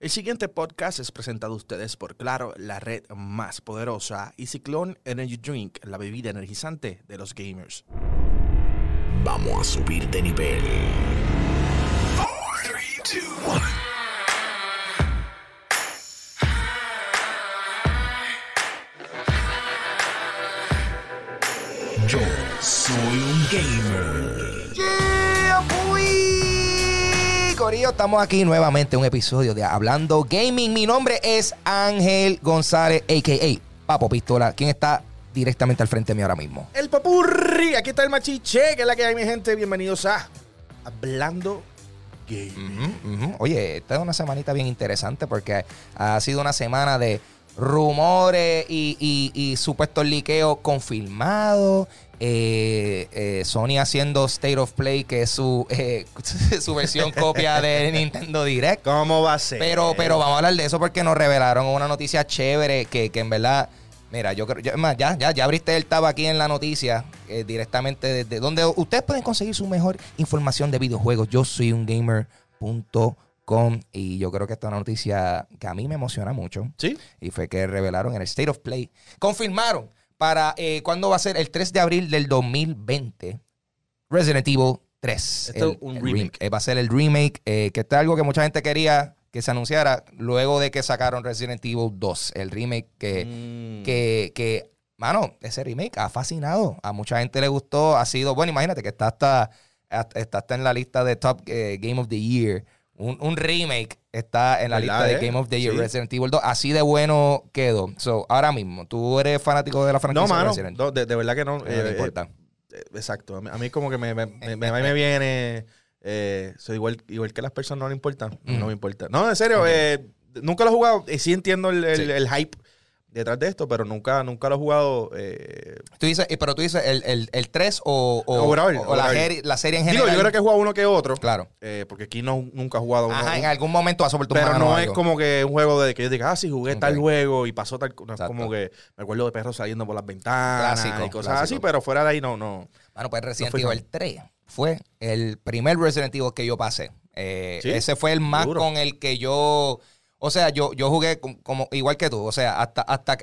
El siguiente podcast es presentado a ustedes por Claro, la red más poderosa, y Ciclón Energy Drink, la bebida energizante de los gamers. Vamos a subir de nivel. Yo soy un gamer. Corillo, estamos aquí nuevamente en un episodio de Hablando Gaming. Mi nombre es Ángel González, a.k.a. Papo Pistola. ¿Quién está directamente al frente mío ahora mismo? El papurri, aquí está el machiche, que es la que hay, mi gente. Bienvenidos a Hablando Gaming. Oye, esta es una semanita bien interesante porque ha sido una semana de rumores y, y, y supuestos liqueos confirmados. Eh, eh, Sony haciendo State of Play, que es su, eh, su versión copia de Nintendo Direct. ¿Cómo va a ser? Pero, pero vamos a hablar de eso porque nos revelaron una noticia chévere que, que en verdad, mira, yo creo, yo- es más, ya, ya, ya abriste el tab aquí en la noticia directamente desde donde ustedes pueden conseguir su mejor información de videojuegos. Yo soy un gamer.com y yo creo que esta es una noticia que a mí me emociona mucho. ¿Sí? Y fue que revelaron en el State of Play. Confirmaron para eh, cuándo va a ser el 3 de abril del 2020 Resident Evil 3. Esto el- es un el remake. Eh, va a ser el remake, eh, que está algo que mucha gente quería que se anunciara luego de que sacaron Resident Evil 2. El remake que, Mm. que, que, mano, ese remake ha fascinado. A mucha gente le gustó. Ha sido, bueno, imagínate que está hasta, hasta- está hasta en la lista de Top eh, Game of the Year. Un, un remake está en la ¿Verdad, lista de eh? Game of the Year Sí. Resident Evil 2. Así de bueno quedó. So, ahora mismo, ¿tú eres fanático de la franquicia No, mano, Resident? no, de, de verdad que no. Eh, no Eh, me importa. eh, exacto. A mí, a mí como que me, me, me, me me viene. Eh, soy igual, igual que las personas no le importa. No me importa. No, en serio, eh, nunca lo he jugado. Sí entiendo el, el- Sí. el hype detrás de esto, pero nunca, nunca lo he jugado. eh, Tú dices, eh, pero tú dices el, el, el 3 o, o, Overall, o la, overall. geri- la serie en digo, general. yo creo que he jugado uno que otro. Claro. eh, porque aquí no, nunca he jugado uno. Ajá, en algún momento vas a tu pero no es algo. como que un juego de que yo diga, ah, sí, jugué tal juego y pasó tal. No es como que me acuerdo de perros saliendo por las ventanas Clásico, y cosas clásico. así, pero fuera de ahí no, no. Bueno, pues Resident Evil fan. 3 fue el primer Resident Evil que yo pasé. Eh, ¿Sí? Ese fue el más con el que yo. O sea, yo, yo jugué com- como, igual que tú. O sea, hasta, hasta,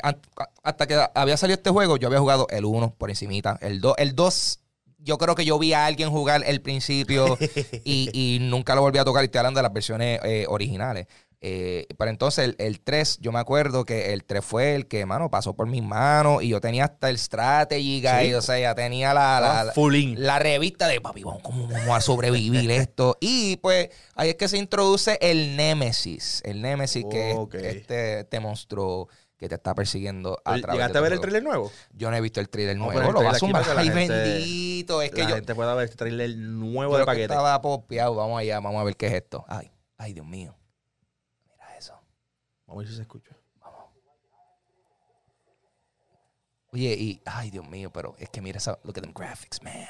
hasta que había salido este juego, yo había jugado el 1 por encimita. El 2, el 2, yo creo que yo vi a alguien jugar el principio y, y nunca lo volví a tocar. Y estoy hablando de las versiones eh, originales. Eh, pero entonces el, el 3, yo me acuerdo que el 3 fue el que, mano, pasó por mis manos y yo tenía hasta el strategy guide, Sí. o sea, ya tenía la, la- in. la revista de papi, vamos, ¿cómo vamos a sobrevivir esto? Y pues ahí es que se introduce el Némesis. El Némesis, que Ok. es este, este monstruo que te está persiguiendo a través ¿Llegaste de a ver el trailer nuevo? Yo no he visto el trailer nuevo. Lo el va a Ay, gente- bendito. Es que la yo, gente pueda ver este trailer nuevo yo de paquete. estaba popeado. Vamos allá, vamos a ver qué es esto. Ay, ay, Dios mío. Vamos a ver si se escucha. Oye, y, ay, Dios mío, pero es que mira esa, look at them graphics, man.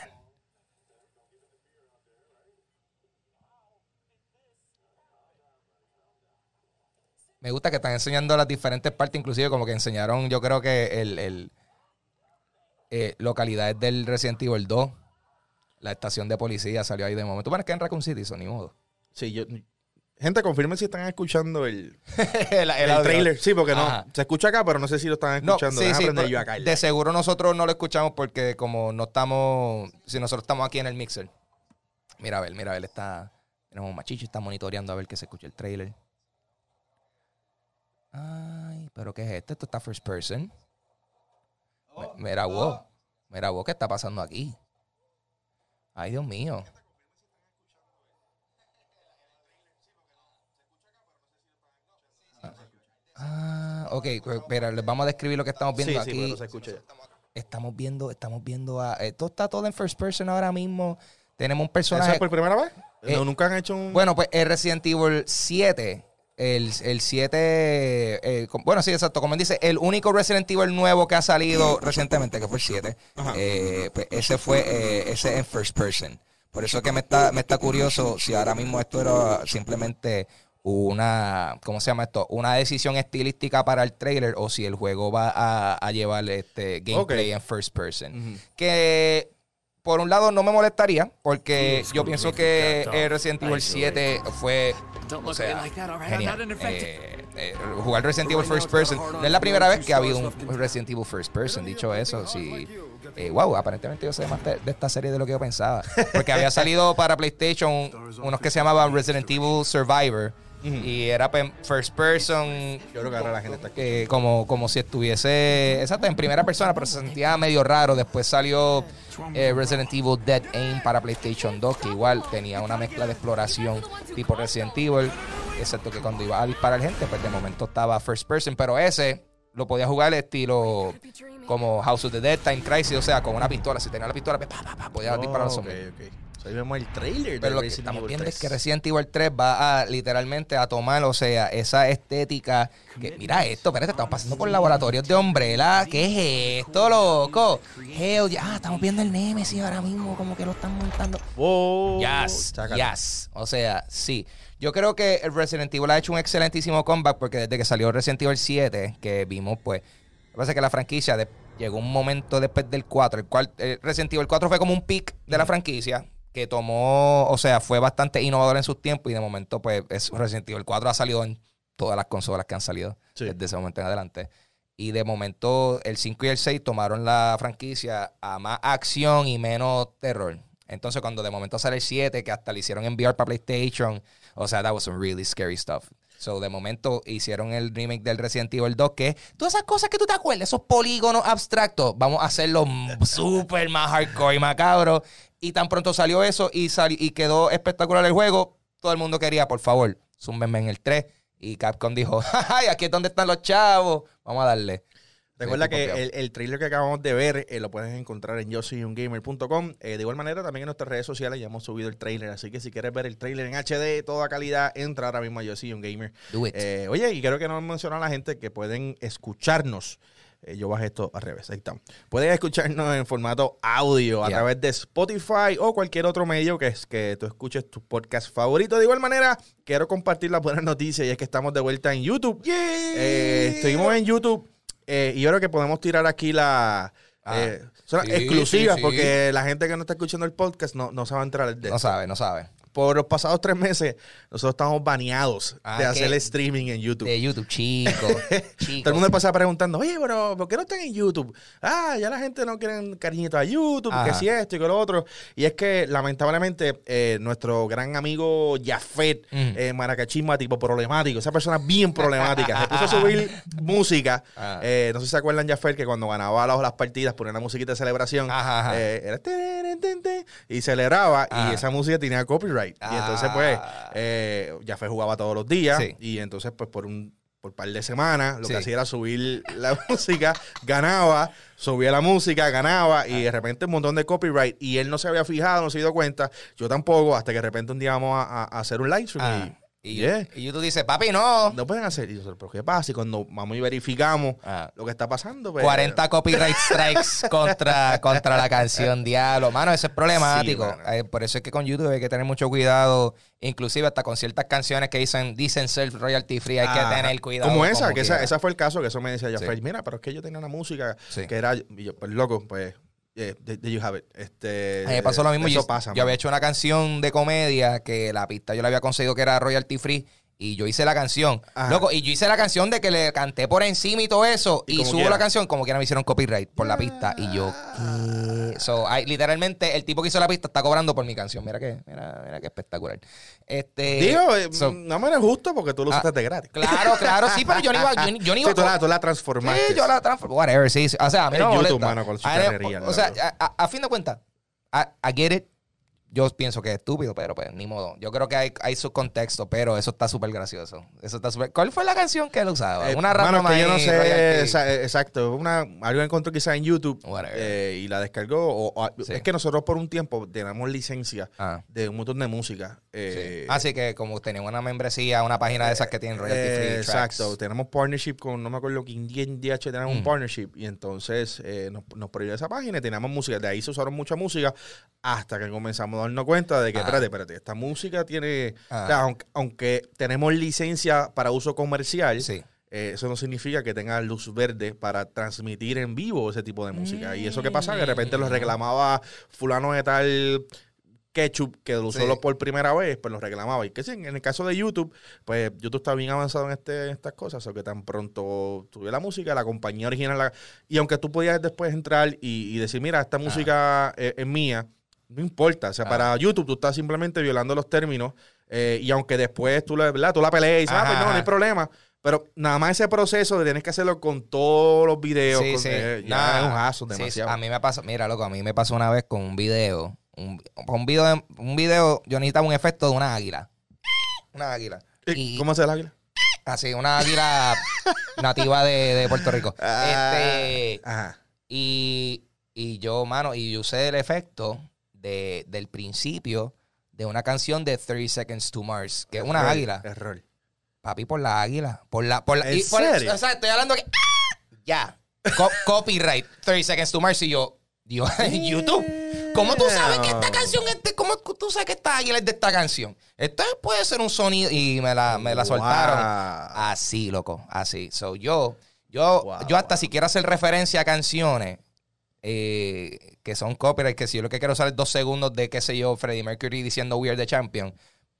Me gusta que están enseñando las diferentes partes, inclusive como que enseñaron, yo creo que el, el eh, localidades del Resident Evil 2. La estación de policía salió ahí de momento. Tú pones que en Raccoon City, eso ni modo. Sí, yo. Gente, confirmen si están escuchando el, el, trailer. Sí, porque no. Ajá. Se escucha acá, pero no sé si lo están No, escuchando. sí, sí, pero yo acá. de seguro nosotros no lo escuchamos porque como no estamos, si nosotros estamos aquí en el mixer. Mira a ver, mira a ver, está, tenemos un machicho, está monitoreando a ver que se escucha el trailer. Ay, pero ¿qué es esto? Esto está first person. Mi- Mira vos, mira vos, ¿qué está pasando aquí? Ay, Dios mío. Ah, ok, espera, les vamos a describir lo que estamos viendo sí, sí, aquí. pero no se escucha ya. Estamos viendo, estamos viendo a. Esto está todo en first person ahora mismo. Tenemos un ¿Eso personaje. es por primera vez? Eh, no, nunca han hecho un. Bueno, pues el Resident Evil 7. El, el 7. eh, bueno, sí, exacto. Como él dice, el único Resident Evil nuevo que ha salido recientemente, que fue el 7. Ajá. eh, pues ese fue eh, ese en first person. Por eso que me está, me está curioso si ahora mismo esto era simplemente una, ¿cómo se llama esto? Una decisión estilística para el trailer o si el juego va a, a llevar este gameplay en first person. Que por un lado no me molestaría, porque yo pienso que Resident Evil 7 fue o sea, genial. Eh, eh, jugar Resident Evil First Person. No es la primera vez que ha habido un Resident Evil First Person. Dicho eso, sí. Eh, wow, aparentemente yo sé más de, de esta serie de lo que yo pensaba. Porque había salido para PlayStation unos que se llamaban Resident Evil Survivor. Y era first person. Yo creo que ahora la gente está aquí. eh, como, como si estuviese. Exacto, en primera persona, pero se sentía medio raro. Después salió eh, Resident Evil Dead Aim para PlayStation 2, que igual tenía una mezcla de exploración tipo Resident Evil. Excepto que cuando iba a disparar gente, pues de momento estaba first person. Pero ese lo podía jugar estilo como House of the Dead, Time Crisis, o sea, con una pistola. Si tenía la pistola, pues, pa, pa, pa, podía disparar a los Oh, zombies. ok, ok. O sea, ahí vemos el trailer Pero de lo que estamos viendo es 3. que Resident Evil 3 va a literalmente a tomar, o sea, esa estética. Que, mira esto, espérate, estamos pasando por laboratorios de Umbrella. ¿Qué es esto, loco? Hell, ya, ah, estamos viendo el Nemesis ahora mismo, como que lo están montando. Wow. Yes, Chácata. yes. O sea, sí. Yo creo que Resident Evil ha hecho un excelentísimo comeback porque desde que salió Resident Evil 7, que vimos, pues, lo que pasa es que la franquicia de- llegó un momento después del 4, el cual eh, Resident Evil 4 fue como un pick de la franquicia que tomó, o sea, fue bastante innovador en sus tiempos y de momento, pues, es Resident Evil 4 ha salido en todas las consolas que han salido Sí. desde ese momento en adelante. Y de momento el 5 y el 6 tomaron la franquicia a más acción y menos terror. Entonces cuando de momento sale el 7, que hasta le hicieron enviar para PlayStation, o sea, that was some really scary stuff. So de momento hicieron el remake del Resident Evil 2, que todas esas cosas que tú te acuerdas, esos polígonos abstractos, vamos a hacerlo súper más hardcore y macabro. Y tan pronto salió eso y, sali- y quedó espectacular el juego, todo el mundo quería, por favor, zúmbenme en el 3. Y Capcom dijo, ¡ay, aquí es donde están los chavos! Vamos a darle. Recuerda que el, el trailer que acabamos de ver eh, lo puedes encontrar en yo soy un gamer.com. Eh, de igual manera, también en nuestras redes sociales ya hemos subido el trailer. Así que si quieres ver el trailer en HD, toda calidad, entra ahora mismo a yo soy un gamer. Eh, oye, y creo que no mencionó a la gente que pueden escucharnos. Eh, yo bajé esto al revés, ahí está. Pueden escucharnos en formato audio a Yeah. través de Spotify o cualquier otro medio que, es, que tú escuches tu podcast favorito. De igual manera, quiero compartir la buena noticia y es que estamos de vuelta en YouTube. Estuvimos en YouTube eh, y yo creo que podemos tirar aquí la... Ah, eh, son sí, exclusivas sí, sí. porque la gente que no está escuchando el podcast no, no a entrar de No sabe, no sabe. Por los pasados tres meses, nosotros estamos baneados Ah, de ¿qué? hacer streaming en YouTube. De YouTube, chico. chico. Todo el mundo pasa preguntando, oye, pero ¿por qué no están en YouTube? Ah, ya la gente no quiere cariñito a YouTube, que si esto y que lo otro. Y es que, lamentablemente, eh, nuestro gran amigo Jafet, Ujú. eh, tipo problemático, esa persona bien problemática, se puso a subir música. Ah. Eh, no sé si se acuerdan, Jafet, que cuando ganaba las, partidas ponía una musiquita de celebración. Ajá, ajá. eh, era y celebraba, y esa música tenía copyright. Y entonces, pues, Ah. eh, Jafet jugaba todos los días. Sí. Y entonces, pues, por un por par de semanas, lo Sí. que hacía era subir la música, ganaba, subía la música, ganaba, Ah. y de repente un montón de copyright. Y él no se había fijado, no se dio cuenta. Yo tampoco, hasta que de repente un día vamos a, a- a hacer un live stream. Ah, y, y, yeah, y YouTube dice, papi, no. no pueden hacer. Y yo, pero ¿qué pasa? Y cuando vamos y verificamos Ah. lo que está pasando, pues, 40 copyright strikes contra, contra la canción Diablo. Mano, eso es problemático. Sí. Eh, por eso es que con YouTube hay que tener mucho cuidado. Inclusive hasta con ciertas canciones que dicen, dicen self royalty free, hay que tener cuidado. Como esa, que esa, esa fue el caso, que eso me decía Jafet. Sí. Mira, pero es que yo tenía una música Sí. que era, y yo, pues loco, pues, yeah, there you have it. Este, A mí me pasó lo mismo. Eso yo, pasa, yo había hecho una canción de comedia que la pista yo la había conseguido que era royalty free. Y yo hice la canción. Ajá. Loco, y yo hice la canción de que le canté por encima y todo eso. Y subo quiera. la canción como que me hicieron copyright por la pista. Y yo, ¿qué? So, hay- literalmente, el tipo que hizo la pista está cobrando por mi canción. Mira que, mira, mira qué espectacular. Este, Digo, eh, so- no me es justo porque tú lo Ah, usaste de gratis. Claro, claro, sí, pero yo no iba, yo, yo ni Sí, iba tú, con- la, tú la transformaste. Sí, yo la transformo. Whatever, sí. sí. O sea, a mí no me YouTube, molesta. mano, con su A mí- charrería, O, o sea, a, a- a fin de cuentas, I, I get it. Yo pienso que es estúpido, pero pues ni modo. Yo creo que hay, hay su contexto, pero eso está súper gracioso. Eso está súper. ¿Cuál fue la canción que él usaba? Eh, Una random que yo no sé, esa- eh, exacto, una, algo encontró quizás en YouTube eh, y la descargó. O, o- Sí. Es que nosotros por un tiempo tenemos licencia Ah. de un montón de música. eh, Sí. Así que como tenía una membresía, una página de esas que tienen royalty free tracks. exacto, tenemos partnership con, no me acuerdo que en DH tenemos un Mm. partnership y entonces eh, nos, nos prohibió esa página y teníamos música. De ahí se usaron mucha música hasta que comenzamos darnos cuenta de que, Ah. espérate, espérate, esta música tiene, Ah. o sea, aunque, aunque tenemos licencia para uso comercial, Sí. eh, eso no significa que tenga luz verde para transmitir en vivo ese tipo de música. Y eso que pasa, que de repente lo reclamaba fulano de tal ketchup que lo usó Sí. por primera vez, pues lo reclamaba. Y que sí, en el caso de YouTube, pues YouTube está bien avanzado en, este, en estas cosas, o que tan pronto tuve la música, la compañía original, la- y aunque tú podías después entrar y, y decir, mira, esta música es, es mía, no importa. O sea, Ah. para YouTube tú estás simplemente violando los términos, eh, y aunque después tú, la- ¿verdad? tú la peleas y dices, ah, pues no, no hay problema. Pero nada más ese proceso de tienes que hacerlo con todos los videos, Sí, con- sí. eh, ya es un jazo sí, sí. demasiado. A mí me pasó, mira, loco, a mí me pasó una vez con un video. Un, un video, de- un video, yo necesitaba un efecto de una águila. Una águila. ¿Y Y ¿Cómo hace el águila? así, una águila nativa de, de Puerto Rico. Ah. Este, Ajá. y, y yo, mano, y yo usé el efecto de, del principio de una canción de 30 Seconds to Mars, que es una Error, águila. Error. Papi, por la águila. Por la, por la, ¿En y por- serio? o sea, estoy hablando que. ¡Ah! Ya. Co- copyright. 30 Seconds to Mars. Y yo. Dios, en YouTube. ¿Cómo tú sabes que esta canción es de. ¿Cómo tú sabes que esta águila es de esta canción? Esto puede ser un sonido. Y me la, me la soltaron. Así, loco. Así. So yo. Yo, Wow, yo hasta wow. si quiero hacer referencia a canciones. Eh, que son copyright, que si yo lo que quiero usar es dos segundos de, qué sé yo, Freddie Mercury diciendo We are the champion.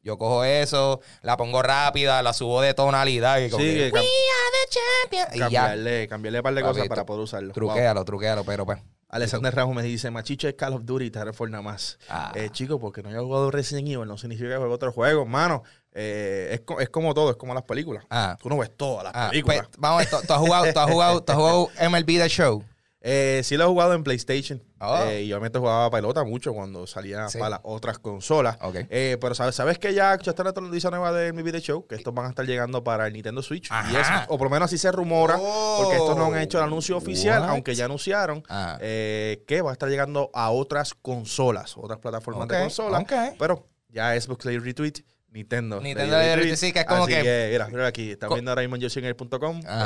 Yo cojo eso, la pongo rápida, la subo de tonalidad y como Sí, que, We are the champion. Y ya, cambiarle, un par de cosas para poder usarlo. Wow. truquéalo, truquéalo, pero pues. Alexander Ramos me dice, Machicho es Call of Duty, Titanfall nada más. Ah. Eh, chico, porque no haya jugado Resident Evil no significa que juegue otro juego, hermano. Eh, es, co- es como todo, es como las películas. Ah. Tú no ves todas las Ah, películas. pues, vamos, a ver, ¿tú, tú has jugado, tú has jugado, tú has jugado MLB The Show. Eh, sí lo he jugado en PlayStation. Oh. Eh, y obviamente jugaba pelota mucho cuando salía Sí. para las otras consolas. Eh, pero sabes, sabes que ya ya está la noticia nueva de mi video show, que estos van a estar llegando para el Nintendo Switch. Ajá. Y es, o por lo menos así se rumora, Oh. porque estos no han hecho el anuncio oficial, What? aunque ya anunciaron Ajá. eh, que va a estar llegando a otras consolas, otras plataformas de consolas. Pero ya Xbox le retweet, Nintendo. Nintendo dio retweet, sí, que es como Así que- mira, mira aquí, están viendo ahora mismo en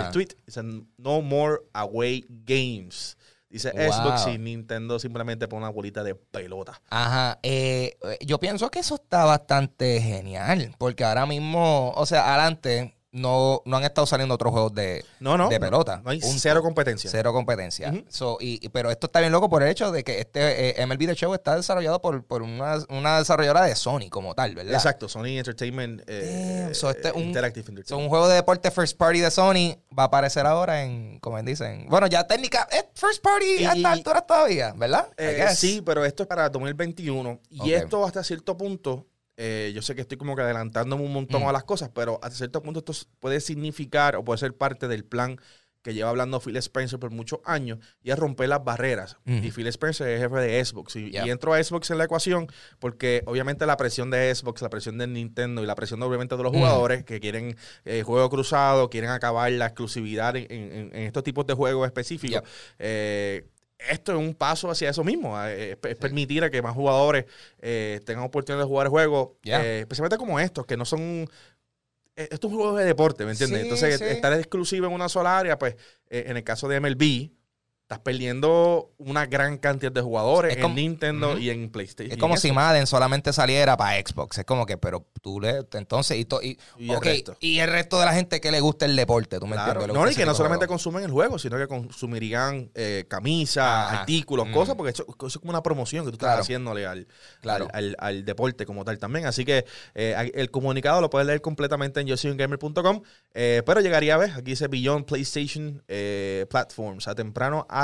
el tweet. Dice, no more away games. Dice Wow. Xbox y Nintendo simplemente pone una bolita de pelota. Ajá, eh, yo pienso que eso está bastante genial, porque ahora mismo, o sea, adelante no, no han estado saliendo otros juegos de, No, no. de pelota. No hay Punto. cero competencia. Cero competencia. Ujú. So, y, pero esto está bien loco por el hecho de que este eh, MLB The Show está desarrollado por, por una, una desarrolladora de Sony como tal, ¿verdad? Exacto, Sony Entertainment eh, so este es un- Interactive So, Entertainment. un juego de deporte first party de Sony va a aparecer ahora en, como dicen, bueno, ya técnica, es first party a Y- esta altura todavía, ¿verdad? Eh, sí, pero esto es para 2021. Y esto hasta cierto punto, eh, yo sé que estoy como que adelantándome un montón Mm. a las cosas, pero hasta cierto punto esto puede significar o puede ser parte del plan que lleva hablando Phil Spencer por muchos años y es romper las barreras. Mm. Y Phil Spencer es jefe de Xbox. Y, Yeah. y a Xbox en la ecuación porque obviamente la presión de Xbox, la presión de Nintendo y la presión obviamente de los Mm. jugadores que quieren eh, juego cruzado, quieren acabar la exclusividad en, en- en estos tipos de juegos específicos. Eh, esto es un paso hacia eso mismo, eh, es, permitir a que más jugadores eh, tengan oportunidad de jugar juegos, Yeah. eh, especialmente como estos, que no son... eh, Esto es un juego de deporte, ¿me entiendes? Sí, Entonces, sí. estar exclusivo en una sola área, pues, eh, en el caso de MLB, estás perdiendo una gran cantidad de jugadores Es en Nintendo y en PlayStation. Es como si. Madden solamente saliera para Xbox. Es como que, pero tú le. Entonces, y, to- y, Y el resto. y el resto de la gente que le gusta el deporte, tú me Claro. entiendes. No, y que no solamente juego. consumen el juego, sino que consumirían eh, camisas, Ajá. artículos, Mm. cosas, porque eso, eso es como una promoción que tú Claro. estás haciéndole al, Claro. al, al- al deporte como tal también. Así que eh, el comunicado lo puedes leer completamente en yosoyungamer.com, eh, pero llegaría a ver, aquí dice Beyond PlayStation Platforms, a temprano a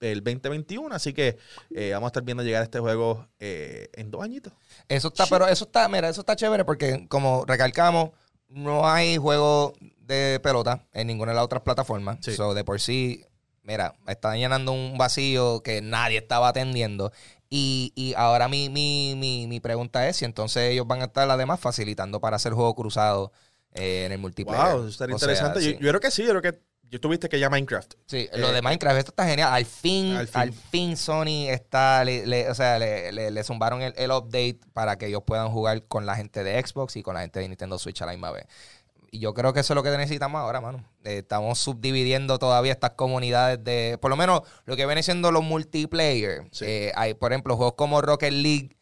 el 2021, así que eh, vamos a estar viendo llegar este juego eh, en dos añitos. Eso está, pero eso está, mira, eso está chévere porque, como recalcamos, no hay juego de pelota en ninguna de las otras plataformas. Sí. So, de por sí, mira, están llenando un vacío que nadie estaba atendiendo. Y, y ahora mi, mi, mi, mi pregunta es si entonces ellos van a estar además facilitando para hacer juego cruzado eh, en el multiplayer. Wow, eso estaría O sea, interesante. sí. Yo creo que sí, yo creo que yo tuviste que ya Minecraft. Sí, lo Eh, de Minecraft, esto está genial. Al fin, al al fin. Sony está, le, le- o sea, le, le- le zumbaron el, el update para que ellos puedan jugar con la gente de Xbox y con la gente de Nintendo Switch a la misma vez. Y yo creo que eso es lo que necesitamos ahora, mano. Eh, estamos subdividiendo todavía estas comunidades de, por lo menos lo que viene siendo los multiplayer. Sí. Eh, hay, por ejemplo, juegos como Rocket League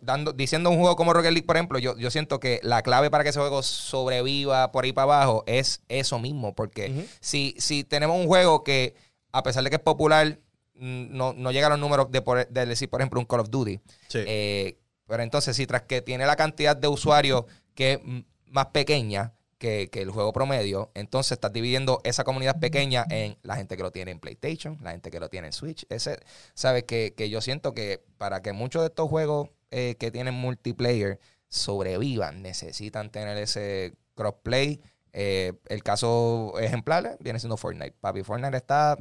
dando, diciendo un juego como Rocket League, por ejemplo, yo, yo siento que la clave para que ese juego sobreviva por ahí para abajo es eso mismo. Porque si, si tenemos un juego que, a pesar de que es popular, mm, no, no llega a los números de, por- de decir, por ejemplo, un Call of Duty. Sí. Eh, pero entonces, si tras que tiene la cantidad de usuarios que es más pequeña que, que el juego promedio, entonces estás dividiendo esa comunidad pequeña en la gente que lo tiene en PlayStation, la gente que lo tiene en Switch. Ese, ¿Sabes? Que, que yo siento que para que muchos de estos juegos eh, que tienen multiplayer sobrevivan, necesitan tener ese crossplay. Eh, el caso ejemplar viene siendo Fortnite. Papi, Fortnite está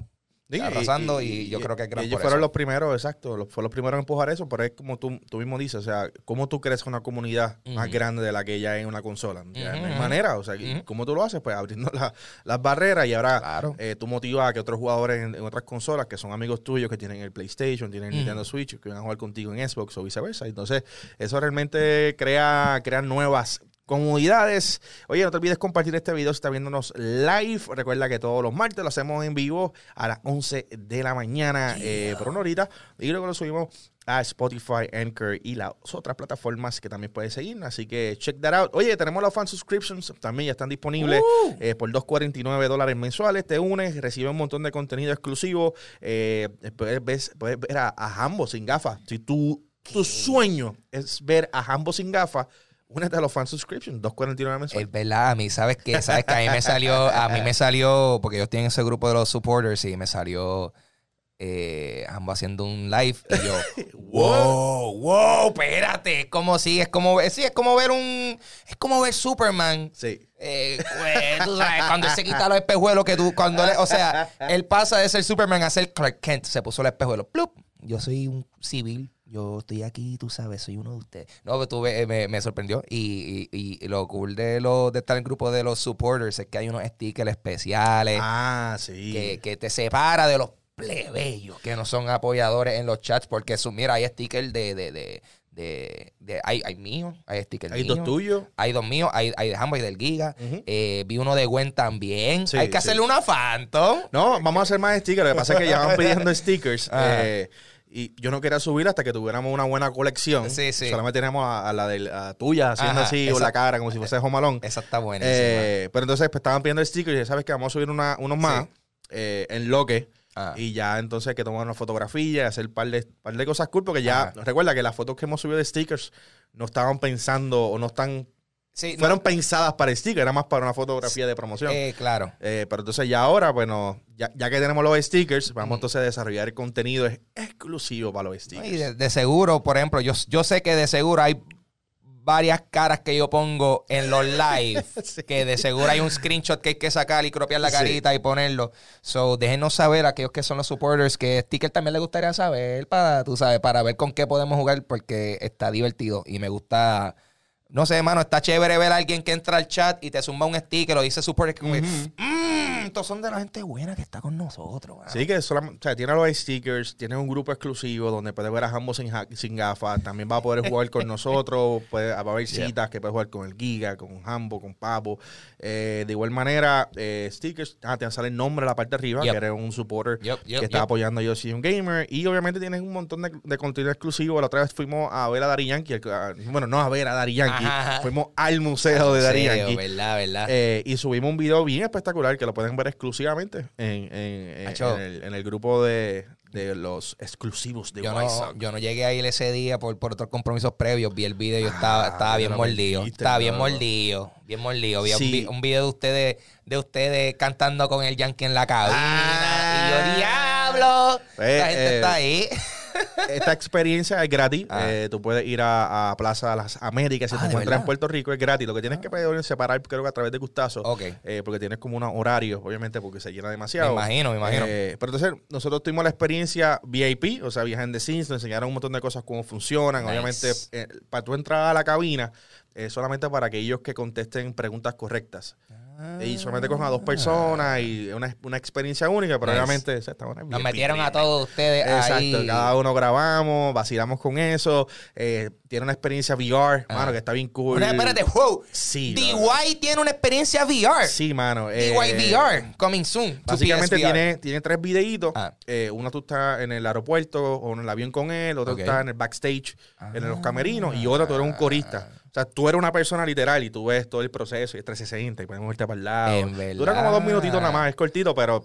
Sí, arrasando y yo creo que es gran ellos por fueron eso. los primeros, exacto, los, fueron los primeros en empujar eso, pero es como tú, tú mismo dices, o sea, cómo tú crees una comunidad más grande de la que ya en una consola. No hay Ujú. manera, o sea, ¿y Ujú. ¿cómo tú lo haces? Pues abriendo la- las barreras y ahora Claro. eh, tú motivas a que otros jugadores en, en otras consolas, que son amigos tuyos, que tienen el PlayStation, tienen el. Nintendo Switch, que van a jugar contigo en Xbox o viceversa. Entonces, eso realmente crea, crea nuevas comunidades. Oye, no te olvides compartir este video si estás viéndonos live. Recuerda que todos los martes lo hacemos en vivo a las 11 de la mañana eh, por una horita. Y luego lo subimos a Spotify, Anchor y las otras plataformas que también puedes seguir. Así que check that out. Oye, tenemos los fan subscriptions. También ya están disponibles eh, por 2.49 dólares mensuales. Te unes, recibes un montón de contenido exclusivo. Eh, puedes, ver, puedes ver a, a Hambo sin gafas. Si tu, tu sueño es ver a Hambo sin gafas, únete a los fan subscriptions. 2.49 mensuales. Es verdad, a mí, ¿sabes qué? ¿Sabes que A mí me salió, a mí me salió, porque yo estoy en ese grupo de los supporters y me salió eh, ambos haciendo un live y yo, wow, wow, espérate, es como si, es como, sí, es como ver un, es como ver Superman. Sí. Eh, pues, tú sabes, cuando él se quita los espejuelos que tú, cuando él- o sea, él pasa de ser Superman a ser Clark Kent, se puso los espejuelos, ¡plup! Yo soy un civil, yo estoy aquí, tú sabes, soy uno de ustedes. No, pero tú ve- me, me sorprendió y, y- y lo cool de, lo, de estar en el grupo de los supporters es que hay unos stickers especiales Ah, sí. que, que te separa de los plebeyos que no son apoyadores en los chats porque su, mira, hay stickers de, de, de, de, de- hay, hay míos, hay stickers Hay dos tuyos. Hay dos míos, hay, hay de Hambo y del Giga. Eh, vi uno de Gwen también. Sí, hay que sí. hacerle una Phantom. No, vamos a hacer más stickers. Lo que pasa es que ya van pidiendo stickers. Ajá. eh, y yo no quería subir hasta que tuviéramos una buena colección. Sí, sí. Solamente teníamos a, a la de la tuya haciendo Ajá, así o la cara como si fuese Jomalón. Esa está buena. Eh, pero entonces pues, estaban pidiendo stickers y ya sabes que vamos a subir una- unos más Sí. eh, en loque. Ah. Y ya entonces hay que tomar una fotografía y hacer un par de, par de cosas cool. Porque ya, Ajá. recuerda que las fotos que hemos subido de stickers no estaban pensando o no están. Sí, no, Fueron pensadas para el sticker, era más para una fotografía de promoción. eh, claro. Eh, pero entonces ya ahora, bueno, ya, ya que tenemos los stickers, vamos entonces a desarrollar contenido ex- exclusivo para los stickers. Y de, de seguro, por ejemplo, yo, yo sé que de seguro hay varias caras que yo pongo en los live, Sí. que de seguro hay un screenshot que hay que sacar y cropiar la Sí. carita y ponerlo. So, déjenos saber a aquellos que son los supporters que sticker también les gustaría saber para, tú sabes, para ver con qué podemos jugar porque está divertido y me gusta no sé, hermano, está chévere ver a alguien que entra al chat y te zumba un sticker o dice como que, "Mm, estos son de la gente buena que está con nosotros. mano". Sí, que solamente, o sea, tiene los stickers, tiene un grupo exclusivo donde puedes ver a ambos sin, sin gafas, también va a poder jugar con nosotros, puede, va a haber Yeah. citas que puedes jugar con el Giga, con Hambo, con Papo. Eh, de igual manera, eh, stickers, ah, te sale el nombre en la parte de arriba, Yep. que eres un supporter Yep, yep, que está apoyando a Yo Soy un Gamer. Y obviamente tienes un montón de, de contenido exclusivo. La otra vez fuimos a ver a Dari Yankee, el- a- bueno, no a ver a Dari Yankee, Ajá. fuimos al museo de Dari Sí, Yankee. verdad, verdad. Eh, y subimos un video bien espectacular que lo pueden ver exclusivamente en, en- en- el, grupo de, de los exclusivos de yo no, yo no llegué a ir ese día por, por otros compromisos previos. Vi el video y yo Ah, estaba, estaba bien mordido. Estaba bien mordido. Bien mordido. Vi un Sí. un, video de ustedes, de ustedes cantando con el Yankee en la cabina. Ah. y yo, diablo. Eh, la gente eh, está ahí. Esta experiencia es gratis. Ah. Eh, tú puedes ir a, a Plaza Las Américas si Ah, te ¿de encuentras verdad? en Puerto Rico. Es gratis. Lo que tienes que pedir es separar, creo que a través de Gustazo. Eh, porque tienes como unos horarios, obviamente, porque se llena Me demasiado. imagino, me imagino. Eh, pero entonces, nosotros tuvimos la experiencia VIP, o sea, behind the scenes, nos enseñaron un montón de cosas, cómo funcionan. Nice. Obviamente, eh, para tú entrar a la cabina, eh, solamente para aquellos que contesten preguntas correctas. Y solamente cogen a dos personas y es una, una experiencia única, pero obviamente buena, Nos bien metieron a todos ustedes Exacto, ahí. cada uno grabamos, vacilamos con eso. eh, tiene una experiencia VR, mano, que está bien cool. Una- espérate, wow. Sí, DY tiene una experiencia VR. Sí, mano. eh, DY VR, coming soon. Básicamente tiene, tiene tres videitos. Ah. Eh, uno tú estás en el aeropuerto o en el avión con él, otro Ok. tú estás en el backstage, en los camerinos, y otro tú eres un Ah. corista. O sea, tú eres una persona literal y tú ves todo el proceso y es 360 y podemos irte para el lado. En verdad. Dura como dos minutitos nada más, es cortito, pero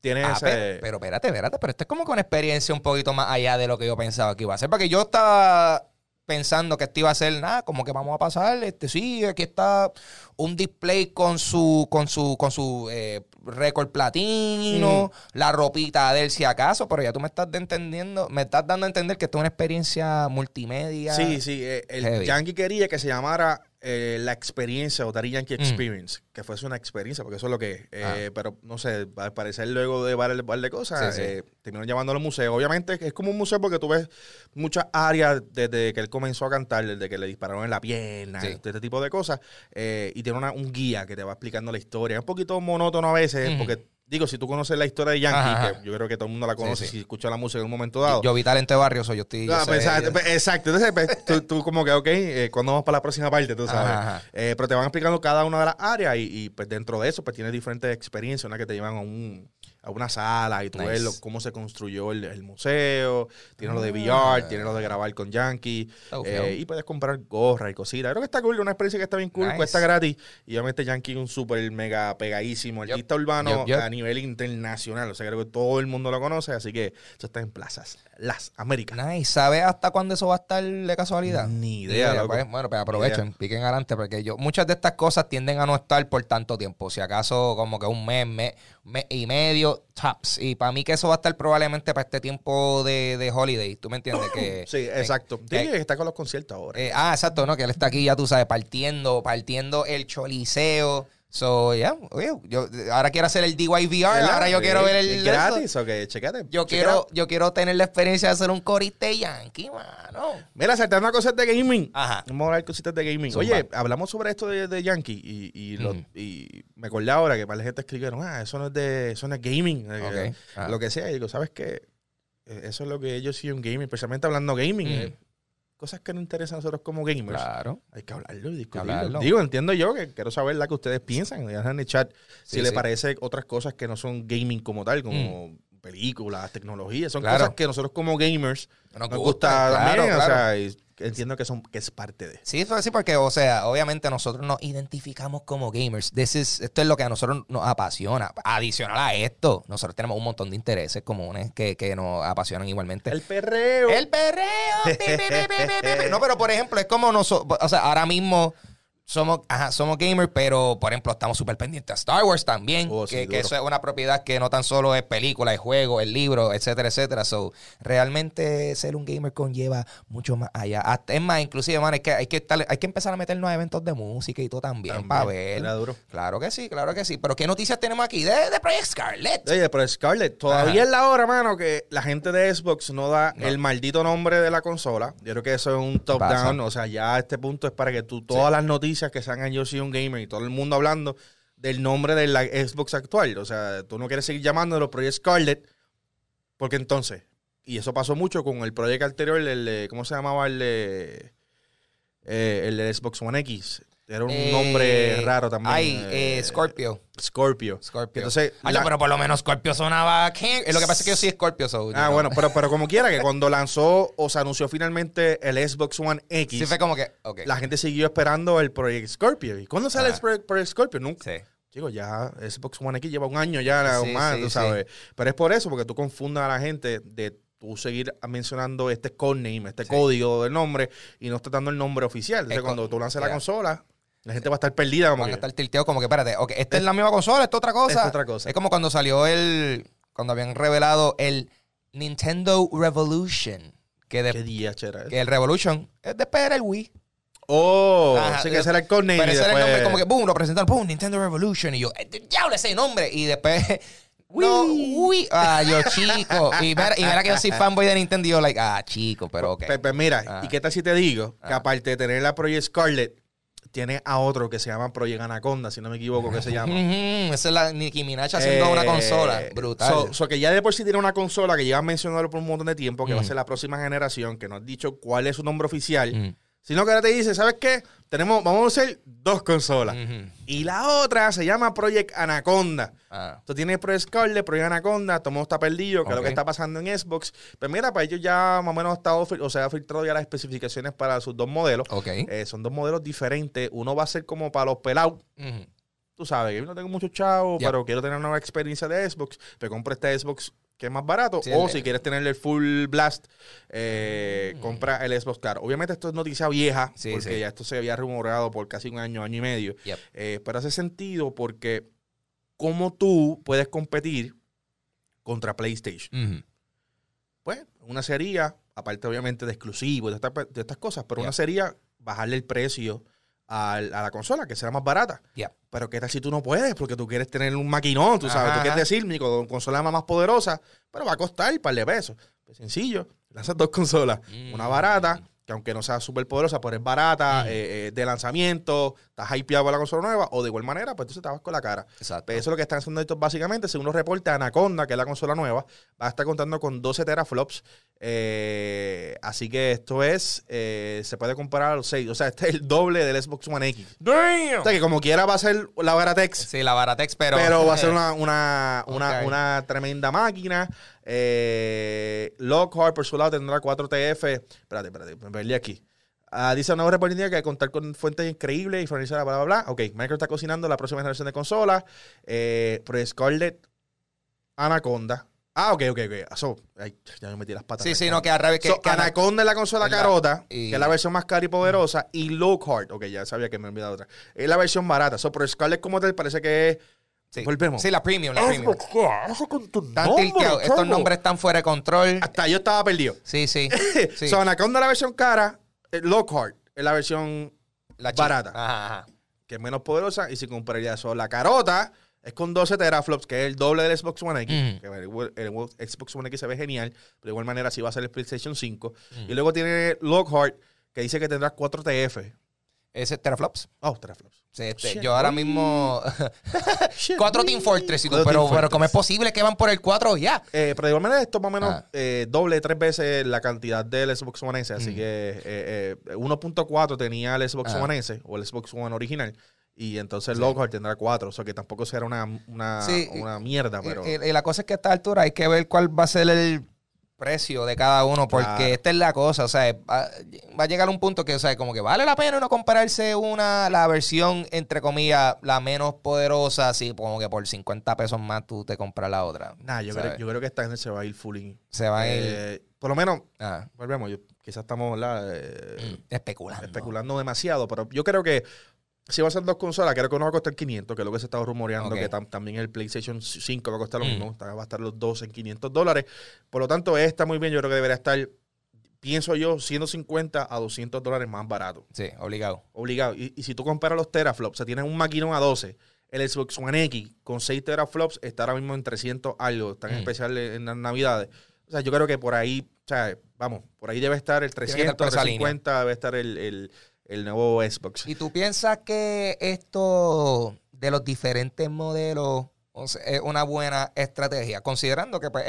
tiene Ah, ese... pe- pero, espérate, espérate, pero esto es como con experiencia un poquito más allá de lo que yo pensaba que iba a ser. Porque yo estaba pensando que esto iba a ser nada, como que vamos a pasar, este sí, aquí está un display con su, con su, con su eh, récord platino, la ropita de él si acaso, pero ya tú me estás entendiendo, me estás dando a entender que esto es una experiencia multimedia. Sí, sí. eh, el Heavy. Yankee quería que se llamara eh, la experiencia o Daddy Yankee Mm. Experience, que fuese una experiencia, porque eso es lo que es. Eh, Ah. Pero no sé, al parecer luego de varias de cosas, Sí, sí. eh, terminaron llamándolo museo. Obviamente es como un museo porque tú ves muchas áreas desde que él comenzó a cantar, desde que le dispararon en la pierna, Sí. este tipo de cosas. eh, y tiene una- un guía que te va explicando la historia. Es un poquito monótono a veces, porque. Digo, si tú conoces la historia de Yankee, que yo creo que todo el mundo la conoce Sí, sí. si escucha la música en un momento dado. Yo vi talento de barrio, so yo estoy. yo Ah, sé- pues, exacto, pues, exacto. Entonces, pues, tú, tú como que, ok, eh, ¿cuándo vamos para la próxima parte? Tú sabes. Ajá, ajá. Eh, pero te van explicando cada una de las áreas y, y, pues dentro de eso, pues tienes diferentes experiencias, una que te llevan a, un, a una sala y tú Nice. ves lo- cómo se construyó el, el museo, tienes lo de Ah. VR, tienes lo de grabar con Yankee eh, y puedes comprar gorra y cositas. Creo que está cool, una experiencia que está bien cool, Nice. cuesta gratis y obviamente Yankee es un súper mega pegadísimo artista urbano a nivel internacional, o sea, creo que todo el mundo lo conoce, así que eso está en plazas, las Américas. Nice. ¿Sabes hasta cuándo eso va a estar de casualidad? Ni idea, pues, bueno, pues aprovechen, piquen adelante, porque yo, muchas de estas cosas tienden a no estar por tanto tiempo. Si acaso, como que un mes, mes, mes y medio, tops. Y para mí que eso va a estar probablemente para este tiempo de, de holiday. ¿Tú me entiendes? Que, Sí, exacto. que- Sí, que está con los conciertos ahora. eh, ah, exacto, ¿no? Que él está aquí, ya tú sabes, partiendo, partiendo el choliseo. So, oye, yo ahora quiero hacer el DYVR, ahora yo quiero ver es el... gratis, o que checate. Yo quiero, yo quiero tener la experiencia de hacer un coriste yankee, mano. Mira, saltando cosas de gaming. Ajá. Vamos a hablar cositas de gaming. Zumba. Oye, hablamos sobre esto de, de Yankee y, y, lo- y me acordé ahora que para la gente escribieron, ah, eso no es de, eso no es gaming. eh. Lo que sea. Y digo, ¿sabes qué? Eh, Eso es lo que ellos siguen gaming, especialmente hablando gaming. Mm. eh, cosas que nos interesan a nosotros como gamers. Claro. Hay que hablarlo y discutirlo. hablarlo. Digo, entiendo yo que quiero saber la que ustedes piensan. Dejan en el chat si Sí, le parece otras cosas que no son gaming como tal, como películas, tecnología. Son Claro. cosas que nosotros como gamers Nos nos, gusta, claro, también. O sea, y entiendo que, son, que es parte de. Sí, eso sí, porque, o sea, obviamente nosotros nos identificamos como gamers. This is- esto es lo que a nosotros nos apasiona. Adicional a esto, nosotros tenemos un montón de intereses comunes que, que nos apasionan igualmente. El perreo. El perreo. No, pero por ejemplo, es como nosotros, o sea, ahora mismo somos, ajá, somos gamers, pero por ejemplo, estamos súper pendientes a Star Wars también. Oh, sí, que, eso es una propiedad que no tan solo es película, es juego, es libro, etcétera, etcétera. So, realmente ser un gamer conlleva mucho más allá. Hasta- es más, inclusive, man, hay que, hay que estar, hay que empezar a meternos a eventos de música y todo también, También, para ver. duro. Claro que sí, claro que sí. Pero ¿qué noticias tenemos aquí de, de Project Scarlet? Oye, pero Scarlett, todavía Ajá. es la hora, mano, que la gente de Xbox no da el maldito nombre de la consola. Yo creo que eso es un top Pasa. down. O sea, ya a este punto es para que tú, todas las noticias que salgan Yo soy un gamer y todo el mundo hablando del nombre de la Xbox actual. O sea, tú no quieres seguir llamándolo Project Scarlett, porque entonces, y eso pasó mucho con el proyecto anterior, el ¿cómo se llamaba el de, eh, el de Xbox One X? Era un Eh, nombre raro también. Ay, eh, Scorpio. Scorpio. Scorpio. Entonces, Ah, la- pero por lo menos Scorpio sonaba. ¿qué? Lo que pasa es que yo soy Scorpio. so, Ah, bueno, pero, pero como quiera, que cuando lanzó o se anunció finalmente el Xbox One X, Sí, fue como que. Ok. la gente siguió esperando el Project Scorpio. ¿Y cuándo sale Ah. el Pro- Project Scorpio? Nunca. Sí. Chico, ya Xbox One X lleva un año ya o Sí, más, sí, tú sí. sabes. Pero es por eso, porque tú confundas a la gente de tú seguir mencionando este codename, este código del nombre, y no estás dando el nombre oficial. Entonces, cuando tú lances la consola, la gente va a estar perdida como Van a que... estar tilteados como que, espérate, ok, esta es la misma consola, esta es otra cosa. Es otra cosa. Es como cuando salió el. Cuando habían revelado el Nintendo Revolution. Que, de- ¿Qué día, chera? que el Revolution es después era el Wii. Oh, Ajá, sí que ese era el codename. Pero ese era el nombre, como que, boom, lo presentaron, boom, Nintendo Revolution. Y yo, eh, diablo, ese nombre. Y después, no, uy, ah, yo chico. Y mira, y mira que yo soy fanboy de Nintendo y yo, like, ah, chico, pero ok. Pe- pe- mira, Ah. ¿y qué tal si te digo que Ah. aparte de tener la Project Scarlet, tiene a otro que se llama Project Anaconda, si no me equivoco, que se llama. Esa es la Nicki Minaj haciendo Eh, una consola. Brutal. So, so que ya de por sí tiene una consola que llevan mencionando por un montón de tiempo, que va a Ujú. ser la próxima generación, que no has dicho cuál es su nombre oficial, Ujú. sino que ahora te dice, ¿sabes qué? Tenemos, vamos a hacer dos consolas. Y la otra se llama Project Anaconda. Ah. Tú tienes Project Scarlet, Project Anaconda, mundo está perdido, que es lo que está pasando en Xbox. Pero mira, para ellos ya más o menos ha estado, fil- o sea, ha filtrado ya las especificaciones para sus dos modelos. Ok. Eh, son dos modelos diferentes. Uno va a ser como para los pelados. Tú sabes, que yo no tengo muchos chavos, Ya. pero quiero tener una nueva experiencia de Xbox. Me compro este Xbox que es más barato. Sí, o el- si quieres tener el full blast, eh, compra el Xbox Claro. Obviamente esto es noticia vieja, Sí, porque sí. ya esto se había rumorado por casi un año, año y medio. Yep. Eh, pero hace sentido porque cómo tú puedes competir contra PlayStation. Pues una sería, aparte obviamente de exclusivos, de, esta- de estas cosas, pero una sería bajarle el precio a, la consola, que sea más barata. Yeah. Pero qué tal si tú no puedes, porque tú quieres tener un maquinón, tú sabes, Ajá, tú quieres decir, mi co- consola más poderosa, pero va a costar un par de pesos. Pues sencillo, lanzas dos consolas, una Mm. barata, que aunque no sea súper poderosa, pero es barata, Mm. eh, eh, de lanzamiento, estás hypeado por la consola nueva, o de igual manera, pues entonces te vas con la cara. Exacto. Pero eso es lo que están haciendo estos básicamente, según los reportes, Anaconda, que es la consola nueva, va a estar contando con 12 teraflops. eh, así que esto es, eh, se puede comparar a los 6. O sea, este es el doble del Xbox One X. O sea, que como quiera va a ser la Baratex, Sí, la Baratex, pero. pero, va a ser una, una, una, una tremenda máquina. Eh, Lockhart, por su lado, tendrá 4 TF. Espérate, espérate, me perdí aquí. Ah, dice un nuevo reporte que contar con fuentes increíbles y fornecer bla, bla, bla. Ok, Microsoft está cocinando la próxima generación de consolas. Eh, pero Scarlett Anaconda. Ah, ok, ok, ok. So, ay, ya me metí las patas. Sí, sí, no, que al revés. Que, So, que Ana- Anaconda es la consola carota, y- que es la versión más cara y poderosa, y Lockhart, ok, ya sabía que me he olvidado otra, es la versión barata. So, pero Scarlett como tal parece que es... sí. Volvemos. Sí, la premium, la premium. Xbox, ¿qué haces con tu nombre. Estos chavo? nombres están fuera de control. Hasta yo estaba perdido. Sí, sí. sí. So, Anaconda la versión cara, eh, Lockhart es la versión La chica. barata. Ajá, ajá. que es menos poderosa y si compraría eso. La carota es con 12 teraflops, que es el doble del Xbox One X. Que el, el Xbox One X se ve genial, pero de igual manera así va a ser el PlayStation 5. Ujú. Y luego tiene Lockhart, que dice que tendrá 4 TF. Ese es teraflops. Oh, teraflops. Sí, este, Shit, yo ahora mismo. Cuatro. Team Fortress Cuatro pero, pero Fortress. ¿cómo es posible que van por el 4 ya? Eh, pero de igual manera esto más o menos Ah. eh, doble, tres veces la cantidad del Xbox One S. Así Mm. que eh, eh, 1.4 tenía el Xbox Ah. One S o el Xbox One original. Y entonces Sí. Lockhart tendrá 4. O sea que tampoco será una, una, Sí, una mierda. Pero Y, y- y la cosa es que a esta altura hay que ver cuál va a ser el precio de cada uno, porque Claro. esta es la cosa, o sea, va, va a llegar un punto que, o sea, como que vale la pena no comprarse una, la versión, entre comillas, la menos poderosa, así como que por 50 pesos más tú te compras la otra. Nah, yo, creo, yo creo que esta gente se va a ir full in. Se va a ir Eh, por lo menos, ah, volvemos, yo- quizás estamos. Eh, mm, especulando. especulando demasiado, pero yo creo que si va a ser dos consolas, creo que uno va a costar 500, que es lo que se estaba rumoreando, que tam- también el PlayStation 5 va a costar lo Mm. mismo, está- va a estar los dos en 500 dólares. Por lo tanto, esta muy bien, yo creo que debería estar, pienso yo, 150 a 200 dólares más barato, Sí, obligado. obligado. Y, y si tú comparas los teraflops, o sea, tienes un maquinón a 12, el Xbox One X con 6 teraflops está ahora mismo en 300 algo, está en Mm. especial en las navidades. O sea, yo creo que por ahí, o sea, vamos, por ahí debe estar el que estar 300, por esa 350, debe estar el, el, el nuevo Xbox. ¿Y tú piensas que esto de los diferentes modelos es una buena estrategia? Considerando que, pues,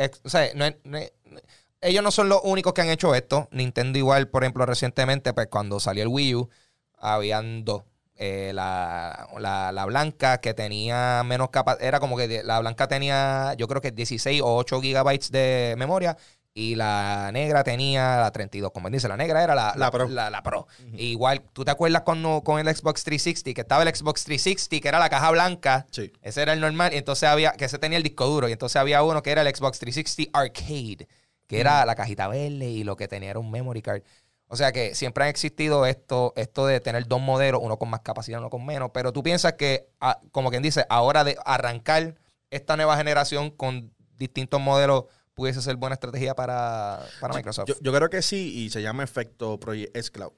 ellos no son los únicos que han hecho esto. Nintendo igual, por ejemplo, recientemente, pues cuando salió el Wii U, habían dos. Eh, la, la- la blanca que tenía menos capacidad, era como que la blanca tenía, yo creo que 16 o 8 gigabytes de memoria y la negra tenía la 32. Como dice, la negra era la, La Pro. La, la Pro. Igual, ¿tú te acuerdas cuando con el Xbox 360? Que estaba el Xbox 360, que era la caja blanca. Sí. Ese era el normal. Y entonces había, que ese tenía el disco duro. Y entonces había uno que era el Xbox 360 Arcade, que era la cajita verde y lo que tenía era un memory card. O sea que siempre han existido esto, esto de tener dos modelos, uno con más capacidad, uno con menos. Pero tú piensas que, ah, como quien dice, ahora de arrancar esta nueva generación con distintos modelos pudiese ser buena estrategia para, para Microsoft. Yo, yo creo que sí, y se llama efecto Project S Cloud.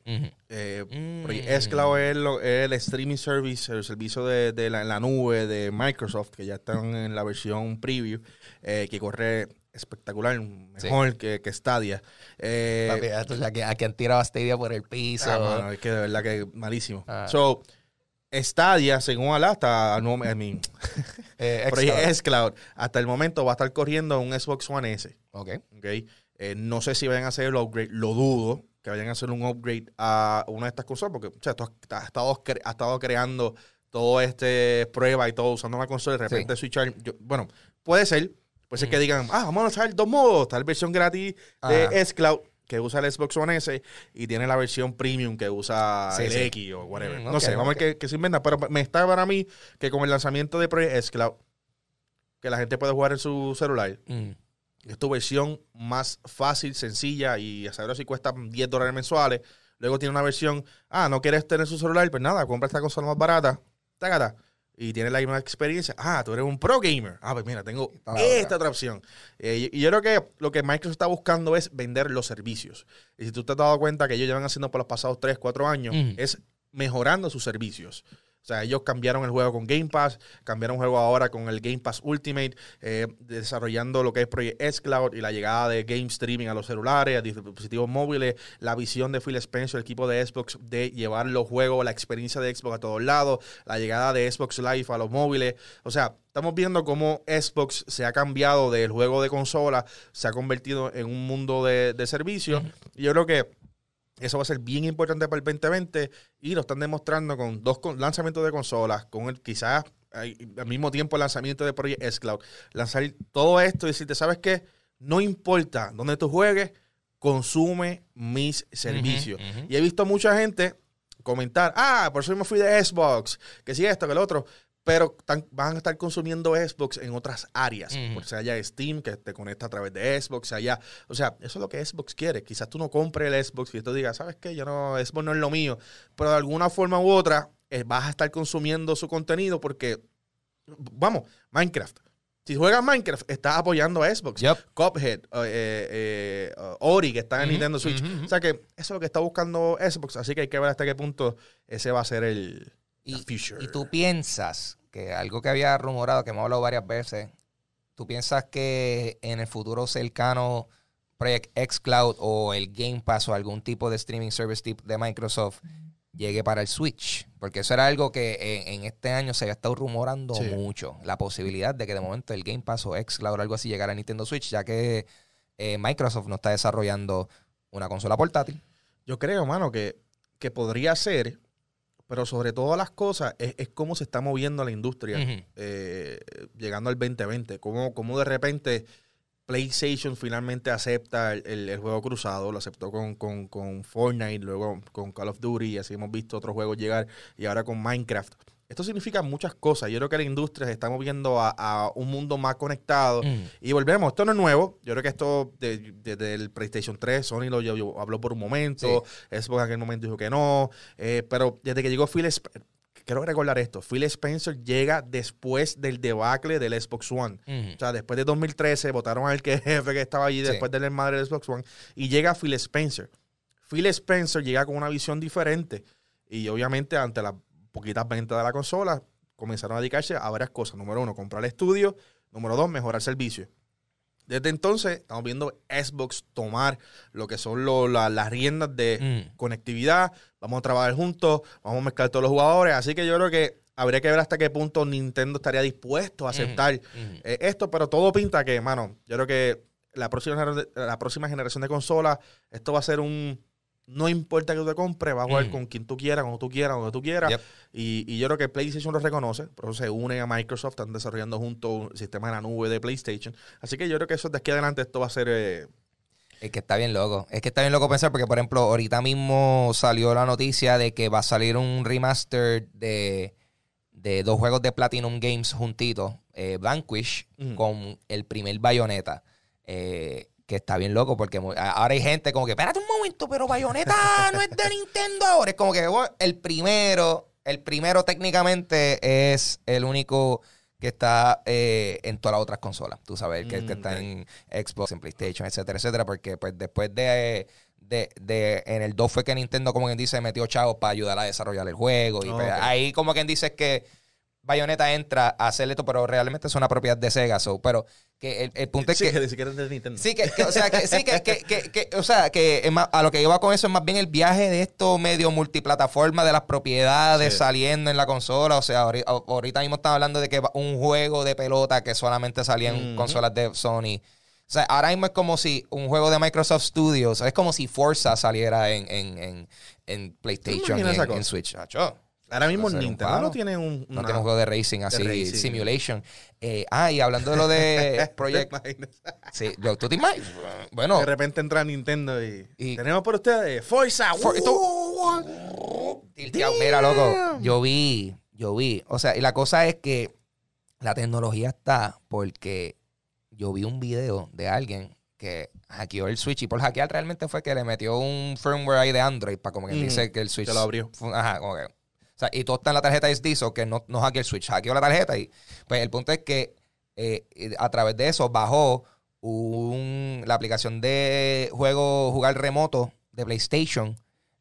Eh, Mm. Project S Cloud es, lo- es el streaming service, el servicio de, de la, nube de Microsoft, que ya están en la versión preview, eh, que corre espectacular, mejor que, que Stadia. Eh, Papi, que- a quien tiraba Stadia por el piso. ah, es que de verdad que malísimo. Ah. So, Stadia, según Alá, hasta no, I mean, Eh, Project Xcloud. S Cloud, hasta el momento va a estar corriendo un Xbox One S. Ok. ¿ok? Eh, no sé si vayan a hacer el upgrade, lo dudo que vayan a hacer un upgrade a una de estas consolas, porque o sea, tú has, has estado, cre- has estado creando todo este prueba y todo usando una consola y de repente switchar. yo- bueno, puede ser, puede ser que digan, ah, vamos a usar dos modos, tal versión gratis de Ajá. Que usa el Xbox One S y tiene la versión premium que usa Sí, el sí. X o whatever. Mm, no sé, vamos a ver qué, qué se inventa. Pero me está para mí que con el lanzamiento de Project S Cloud, que la gente puede jugar en su celular, Mm. es tu versión más fácil, sencilla y a saber si cuesta 10 dólares mensuales. Luego tiene una versión, ah, no quieres tener su celular, pues nada, compra esta consola más barata, tágata, y tienes la misma experiencia. Ah, tú eres un pro gamer. Ah, pues mira, tengo esta otra. opción. Eh, y yo creo que lo que Microsoft está buscando es vender los servicios. Y si tú te has dado cuenta que ellos llevan haciendo por los pasados 3, 4 años, es mejorando sus servicios. O sea, ellos cambiaron el juego con Game Pass, cambiaron el juego ahora con el Game Pass Ultimate, eh, desarrollando lo que es Project S Cloud y la llegada de game streaming a los celulares, a dispositivos móviles, la visión de Phil Spencer, el equipo de Xbox, de llevar los juegos, la experiencia de Xbox a todos lados, la llegada de Xbox Live a los móviles. O sea, estamos viendo cómo Xbox se ha cambiado del juego de consola, se ha convertido en un mundo de, de servicios. Y yo creo que eso va a ser bien importante para el 2020 y lo están demostrando con dos lanzamientos de consolas, con el, quizás al mismo tiempo el lanzamiento de Project S Cloud. Lanzar todo esto y decirte, ¿sabes qué? No importa dónde tú juegues, consume mis servicios. Y he visto mucha gente comentar, ah, por eso yo me fui de Xbox, que si esto, que lo otro. Pero tan- van a estar consumiendo Xbox en otras áreas. Por si haya Steam, que te conecta a través de Xbox, allá. O sea, eso es lo que Xbox quiere. Quizás tú no compres el Xbox y tú digas, ¿sabes qué? Yo no, Xbox no es lo mío. Pero de alguna forma u otra, eh, vas a estar consumiendo su contenido porque, vamos, Minecraft. Si juegas Minecraft, estás apoyando a Xbox. Yup. Cuphead, eh, eh, eh, uh, Ori, que está en Nintendo Switch. O sea que eso es lo que está buscando Xbox. Así que hay que ver hasta qué punto ese va a ser el Y, tú piensas que algo que había rumorado, que hemos hablado varias veces, tú piensas que en el futuro cercano Project X Cloud o el Game Pass o algún tipo de streaming service tip de Microsoft llegue para el Switch. Porque eso era algo que en, en este año se había estado rumorando Sí. mucho. La posibilidad de que de momento el Game Pass o X Cloud o algo así llegara a Nintendo Switch, ya que eh, Microsoft no está desarrollando una consola portátil. Yo creo, mano, que, que podría ser, pero sobre todas las cosas, es, es cómo se está moviendo la industria eh, llegando al 2020. Cómo, cómo de repente PlayStation finalmente acepta el, el- el juego cruzado, lo aceptó con, con, con Fortnite, luego con Call of Duty, y así hemos visto otros juegos llegar, y ahora con Minecraft. Esto significa muchas cosas. Yo creo que la industria se está moviendo a, a un mundo más conectado. Mm. Y volvemos, esto no es nuevo. Yo creo que esto de- desde el PlayStation 3, Sony lo yo- yo- habló por un momento, Xbox en aquel momento dijo que no, eh, pero desde que llegó Phil Spencer, quiero recordar esto, Phil Spencer llega después del debacle del Xbox One. O sea, después de 2013 votaron al que jefe que estaba allí Sí. después del madre del Xbox One y llega Phil Spencer. Phil Spencer llega con una visión diferente y obviamente ante las poquitas ventas de la consola comenzaron a dedicarse a varias cosas. Número uno, comprar estudio. Número dos, mejorar servicio. Desde entonces estamos viendo Xbox tomar lo que son lo- la- las riendas de Mm. conectividad, vamos a trabajar juntos, vamos a mezclar todos los jugadores. Así que yo creo que habría que ver hasta qué punto Nintendo estaría dispuesto a aceptar eh, esto, pero todo pinta que, mano, yo creo que la próxima, la próxima generación de consolas, esto va a ser un... No importa que tú te compres, vas a jugar Mm. con quien tú quieras, cuando tú quieras, donde tú quieras. Yep. Y, y yo creo que PlayStation lo reconoce, por eso se une a Microsoft, están desarrollando juntos un sistema de la nube de PlayStation. Así que yo creo que eso de aquí adelante esto va a ser... eh, Es que está bien loco. Es que está bien loco pensar porque, por ejemplo, ahorita mismo salió la noticia de que va a salir un remaster de, de dos juegos de Platinum Games juntitos, eh, Vanquish con el primer Bayonetta. eh, que está bien loco porque ahora hay gente como que, espérate un momento, pero Bayonetta no es de Nintendo ahora. Es como que bueno, el primero, el primero técnicamente es el único que está eh, en todas las otras consolas. Tú sabes, el que, Mm, está en Xbox, en PlayStation, etcétera, etcétera. Porque pues después de, de, de- en el 2 fue que Nintendo, como quien dice, metió chavos para ayudar a desarrollar el juego. Y pues, ahí como quien dice es que Bayonetta entra a hacer esto, pero realmente es una propiedad de Sega. so, pero que el, el punto es Sí, que. que ni siquiera es de Nintendo. Sí, que, que- o sea, que, sí, que, que, que- que- o sea, que más- a lo que iba con eso es más bien el viaje de esto medio multiplataforma de las propiedades Sí. saliendo en la consola. O sea, ahori- ahorita, mismo están hablando de que va- un juego de pelota que solamente salía en Ujú. consolas de Sony. O sea, ahora mismo es como si un juego de Microsoft Studios, es como si Forza saliera en, en, en, en PlayStation y en, en? Switch. Acho. Ahora mismo Nintendo no tiene un. No tiene un juego de racing así, racing. simulation. Eh, ah, y hablando de lo de Project... Sí, yo- ¿tú te imaginas? Bueno, De repente entra Nintendo y, Y- tenemos por ustedes Forza. For-. Tilteado. Mira, loco, yo vi, yo vi. O sea, y la cosa es que la tecnología está porque yo vi un video de alguien que hackeó el Switch y por hackear realmente fue que le metió un firmware ahí de Android para como que Ujú. dice que el Switch Que lo abrió. fue- Ajá, como que. O sea, y todo está en la tarjeta SD, so que no, no hackeó el Switch, hackeó la tarjeta y pues el punto es que eh, a través de eso bajó un, la aplicación de juego jugar remoto de PlayStation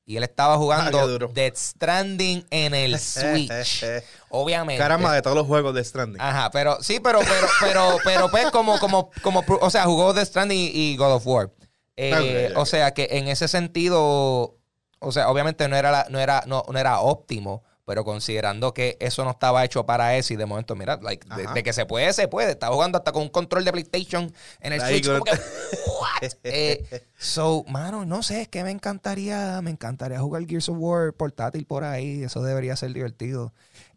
y él estaba jugando Ah, qué duro. Dead Stranding en el Switch. Obviamente. Caramba, de todos los juegos de Stranding. Ajá, pero sí, pero, pero, pero, pero, pues, como, como, como, o sea, jugó Death Stranding y, God of War. Eh. O sea, que en ese sentido, o sea, obviamente no era, la- no era, no, no era óptimo, pero considerando que eso no estaba hecho para eso y de momento, mira, like, de, que se puede, se puede. Está jugando hasta con un control de PlayStation en el Switch. como que, what? Eh, so, mano, no sé, es que me encantaría, me encantaría jugar Gears of War portátil por ahí. Eso debería ser divertido.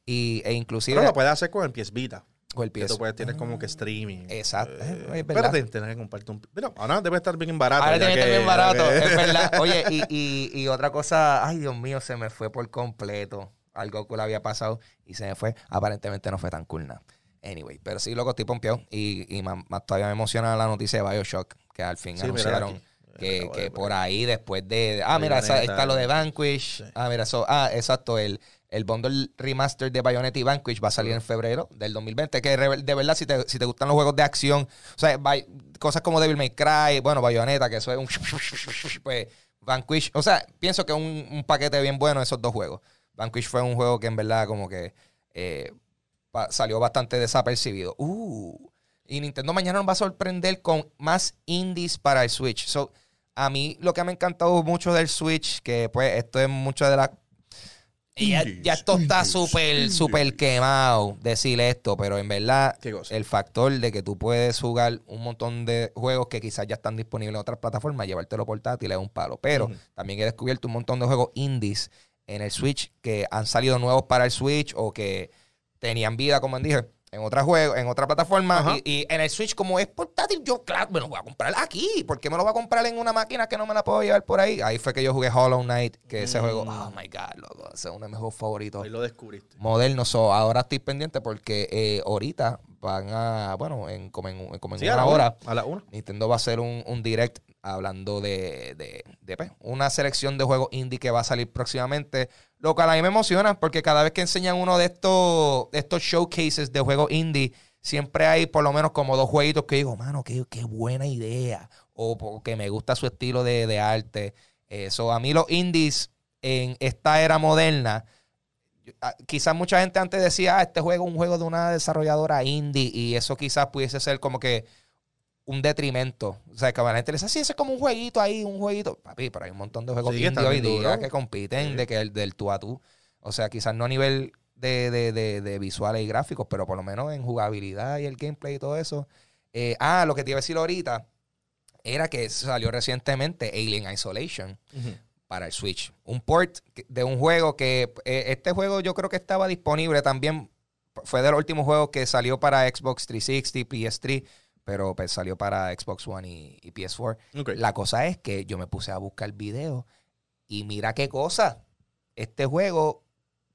Y, e inclusive Pero lo puedes hacer con el PS Vita. PS. tú puedes tener como que streaming. Exacto. Eh, Es verdad. espérate, tienes que compartir un. Mira, ahora debe estar bien barato. Ahora tiene que estar bien barato, que- es verdad. Oye, y, y, y otra cosa, ay Dios mío, se me fue por completo. Algo cool había pasado y se me fue. Aparentemente no fue tan cool nada. Anyway, pero sí, loco, estoy pompeado. Y, y más, más todavía me emociona la noticia de Bioshock, que al fin Sí, anunciaron que, que por ahí después de... Ah, mira, está lo de sí. Vanquish. Ah, mira, eso. Ah, exacto, el, el bundle remaster de Bayonetta y Vanquish va a salir en febrero del 2020. Que de verdad, si te, si te gustan los juegos de acción, o sea, cosas como Devil May Cry, bueno, Bayonetta, que eso es un... Pues Vanquish, o sea, pienso que es un, un paquete bien bueno esos dos juegos. Vanquish fue un juego que en verdad como que eh, salió bastante desapercibido. Uh, y Nintendo mañana nos va a sorprender con más indies para el Switch. So, a mí lo que me ha encantado mucho del Switch, que pues esto es mucho de la... Y Ya, esto está súper, súper quemado decir esto, pero en verdad el factor de que tú puedes jugar un montón de juegos que quizás ya están disponibles en otras plataformas, llevártelo portátil es un palo. Pero también he descubierto un montón de juegos indies en el Switch que han salido nuevos para el Switch o que tenían vida, como dije, en otras juegos, en otra plataforma. Y, y en el Switch, como es portátil, yo, claro, me lo voy a comprar aquí. ¿Por qué me lo voy a comprar en una máquina que no me la puedo llevar por ahí? Ahí fue que yo jugué Hollow Knight, que ese Mm. juego, oh my god, loco, ese es uno de mis juegos favoritos Ahí lo descubriste. moderno. So, ahora estoy pendiente porque eh, ahorita van a, bueno, en, como en, como en Sí, a una la hora, una, A la una. Nintendo va a hacer un, un direct hablando de, de, de, pues, una selección de juegos indie que va a salir próximamente. Lo cual a mí me emociona porque cada vez que enseñan uno de estos, estos showcases de juegos indie, siempre hay por lo menos como dos jueguitos que digo, mano, qué, qué buena idea. O porque me gusta su estilo de, de arte. Eso, a mí los indies en esta era moderna, ah, quizás mucha gente antes decía, ah, este juego es un juego de una desarrolladora indie y eso quizás pudiese ser como que un detrimento. O sea, que a la gente le dice, sí, ese es como un jueguito ahí, un jueguito. Papi, pero hay un montón de juegos Sí, que hoy día que compiten Sí. de que el, del tú a tú. O sea, quizás no a nivel de, de- de- de visuales y gráficos, pero por lo menos en jugabilidad y el gameplay y todo eso. Eh, ah, lo que te iba a decir ahorita era que salió recientemente Alien Isolation para el Switch. Un port de un juego que eh, este juego yo creo que estaba disponible también. Fue de los últimos juegos que salió para Xbox 360, PS3, pero pues, salió para Xbox One y, y PS4. Ok. La cosa es que yo me puse a buscar video y mira qué cosa. Este juego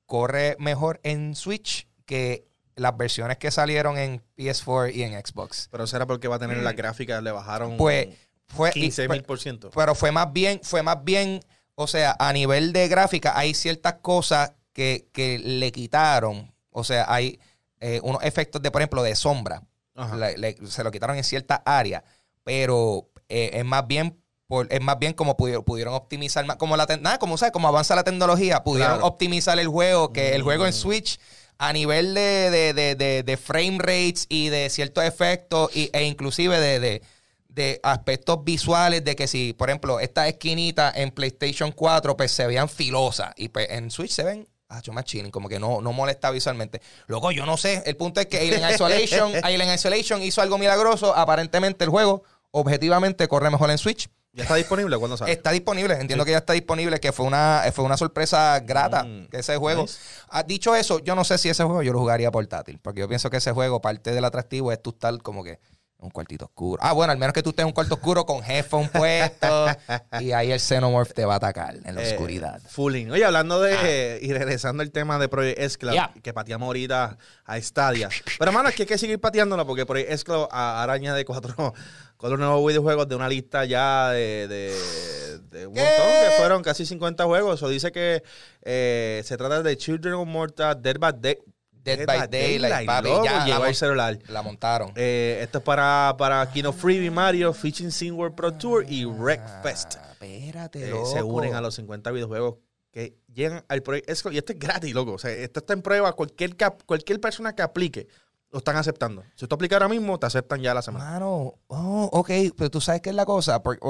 corre mejor en Switch que las versiones que salieron en PS4 y en Xbox. Pero será porque va a tener las gráficas, le bajaron Pues fue 15 mil por ciento. pero fue más bien, fue más bien, o sea, a nivel de gráfica hay ciertas cosas que, que le quitaron. O sea, hay eh, unos efectos de, por ejemplo, de sombra. Ajá. Le- le- se lo quitaron en cierta área. Pero eh, es más bien por- es más bien como pudieron, pudieron optimizar más, como la nada, como sabes, como avanza la tecnología, pudieron Claro. optimizar el juego, que el juego en Mm. Switch a nivel de, de, de, de- de frame rates y de ciertos efectos y- e inclusive de, de, de aspectos visuales de que si, por ejemplo, estas esquinitas en PlayStation 4 pues se vean filosas y pues en Switch se ven ah, yo más chilling, como que no, no molesta visualmente. Luego, yo no sé, el punto es que Alien Isolation, Alien Isolation hizo algo milagroso, aparentemente el juego objetivamente corre mejor en Switch. ¿Ya está disponible? ¿Cuándo sale? Está disponible, entiendo que ya está disponible, que fue una, fue una sorpresa grata Mm, ese juego. nice. Ah, dicho eso, yo no sé si ese juego yo lo jugaría portátil, porque yo pienso que ese juego, parte del atractivo es tú estar como que un cuartito oscuro. Ah, bueno, al menos que tú estés en un cuarto oscuro con headphone puesto y ahí el Xenomorph te va a atacar en la Eh, oscuridad. Fulling. Oye, hablando de. Y regresando al tema de Project Esclav, Yeah. que pateamos ahorita a Stadia. Pero, hermano, es que hay que seguir pateándolo porque Project Esclav a- araña de cuatro, cuatro nuevos videojuegos de una lista ya de, de, de un ¿Qué? montón, que fueron casi 50 juegos. Eso dice que eh, se trata de Children of Morta, Dead by, Day- Dead by Daylight, papi, ya, llegó la mon- celular. La montaron. Eh, esto es para, para Kino Freebie Mario, Fishing Sim World Pro Tour y Wreckfest. Ah, espérate, Eh, loco. se unen a los 50 videojuegos que llegan al proyecto. Y esto es gratis, loco. O sea, esto está en prueba. Cualquier, cap- cualquier persona que aplique lo están aceptando. Si tú aplicas ahora mismo, te aceptan ya la semana. Mano, oh, ok, pero tú sabes qué es la cosa. Porque,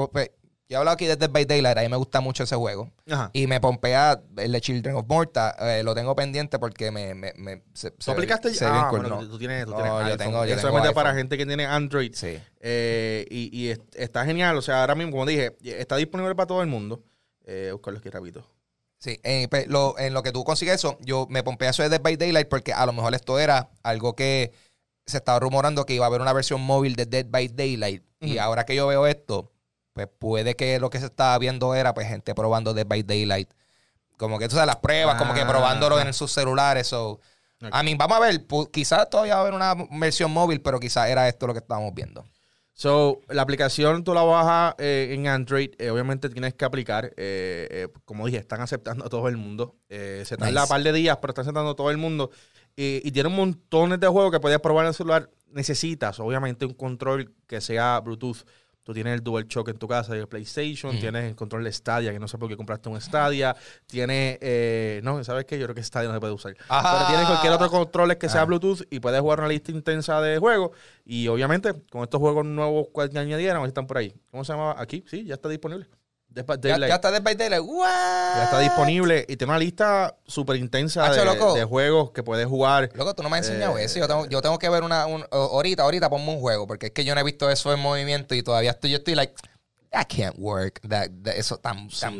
yo he hablado aquí de Dead by Daylight, a mí me gusta mucho ese juego. Ajá. Y me pompea el de Children of Morta. eh, lo tengo pendiente porque me. me, me- se, ¿Tú aplicaste se ve bien Ah, cool, bueno, ¿no? tú tienes, tú No, tienes yo iPhone. tengo- yo Eso tengo solamente para gente que tiene Android. Sí. Eh, y, y es- está genial. O sea, ahora mismo, como dije, está disponible para todo el mundo. Eh, buscarlo aquí rapidito. Sí, eh, pe- lo- en lo que tú consigues eso, yo me pompea eso de Dead by Daylight porque a lo mejor esto era algo que se estaba rumorando que iba a haber una versión móvil de Dead by Daylight. Y ahora que yo veo esto, pues puede que lo que se estaba viendo era pues gente probando Dead by Daylight. Como que tú sabes, las pruebas, como que Ah, probándolo en sus celulares. So. Ok. A mí, vamos a ver, quizás todavía va a haber una versión móvil, pero quizás era esto lo que estábamos viendo. So, la aplicación tú la bajas eh, en Android. eh, obviamente tienes que aplicar. eh, eh, como dije, están aceptando a todo el mundo. Se tarda Nice. un par de días, pero están aceptando a todo el mundo. Y, y tiene un montón de juegos que puedes probar en el celular. Necesitas, obviamente, un control que sea Bluetooth. Tú tienes el DualShock en tu casa y el PlayStation. Tienes el control de Stadia, que no sé por qué compraste un Stadia. Tienes, eh, no, ¿sabes qué? Yo creo que Stadia no se puede usar. Ajá. Pero tienes cualquier otro control que sea Ah. Bluetooth y puedes jugar una lista intensa de juegos. Y obviamente, con estos juegos nuevos que añadieron, están por ahí. ¿Cómo se llama? Aquí, sí, ya está disponible. Dead by Ya, Daylight. ya está Dead by Daylight. What? Ya está disponible y tiene una lista súper intensa Hacho, de, juegos que puedes jugar. Loco, tú no me has enseñado Eh, eso. Yo tengo, yo tengo que ver una, un- ahorita, ahorita ponme un juego, porque es que yo no he visto eso en movimiento y todavía estoy, yo estoy like, that can't work, that, that- eso.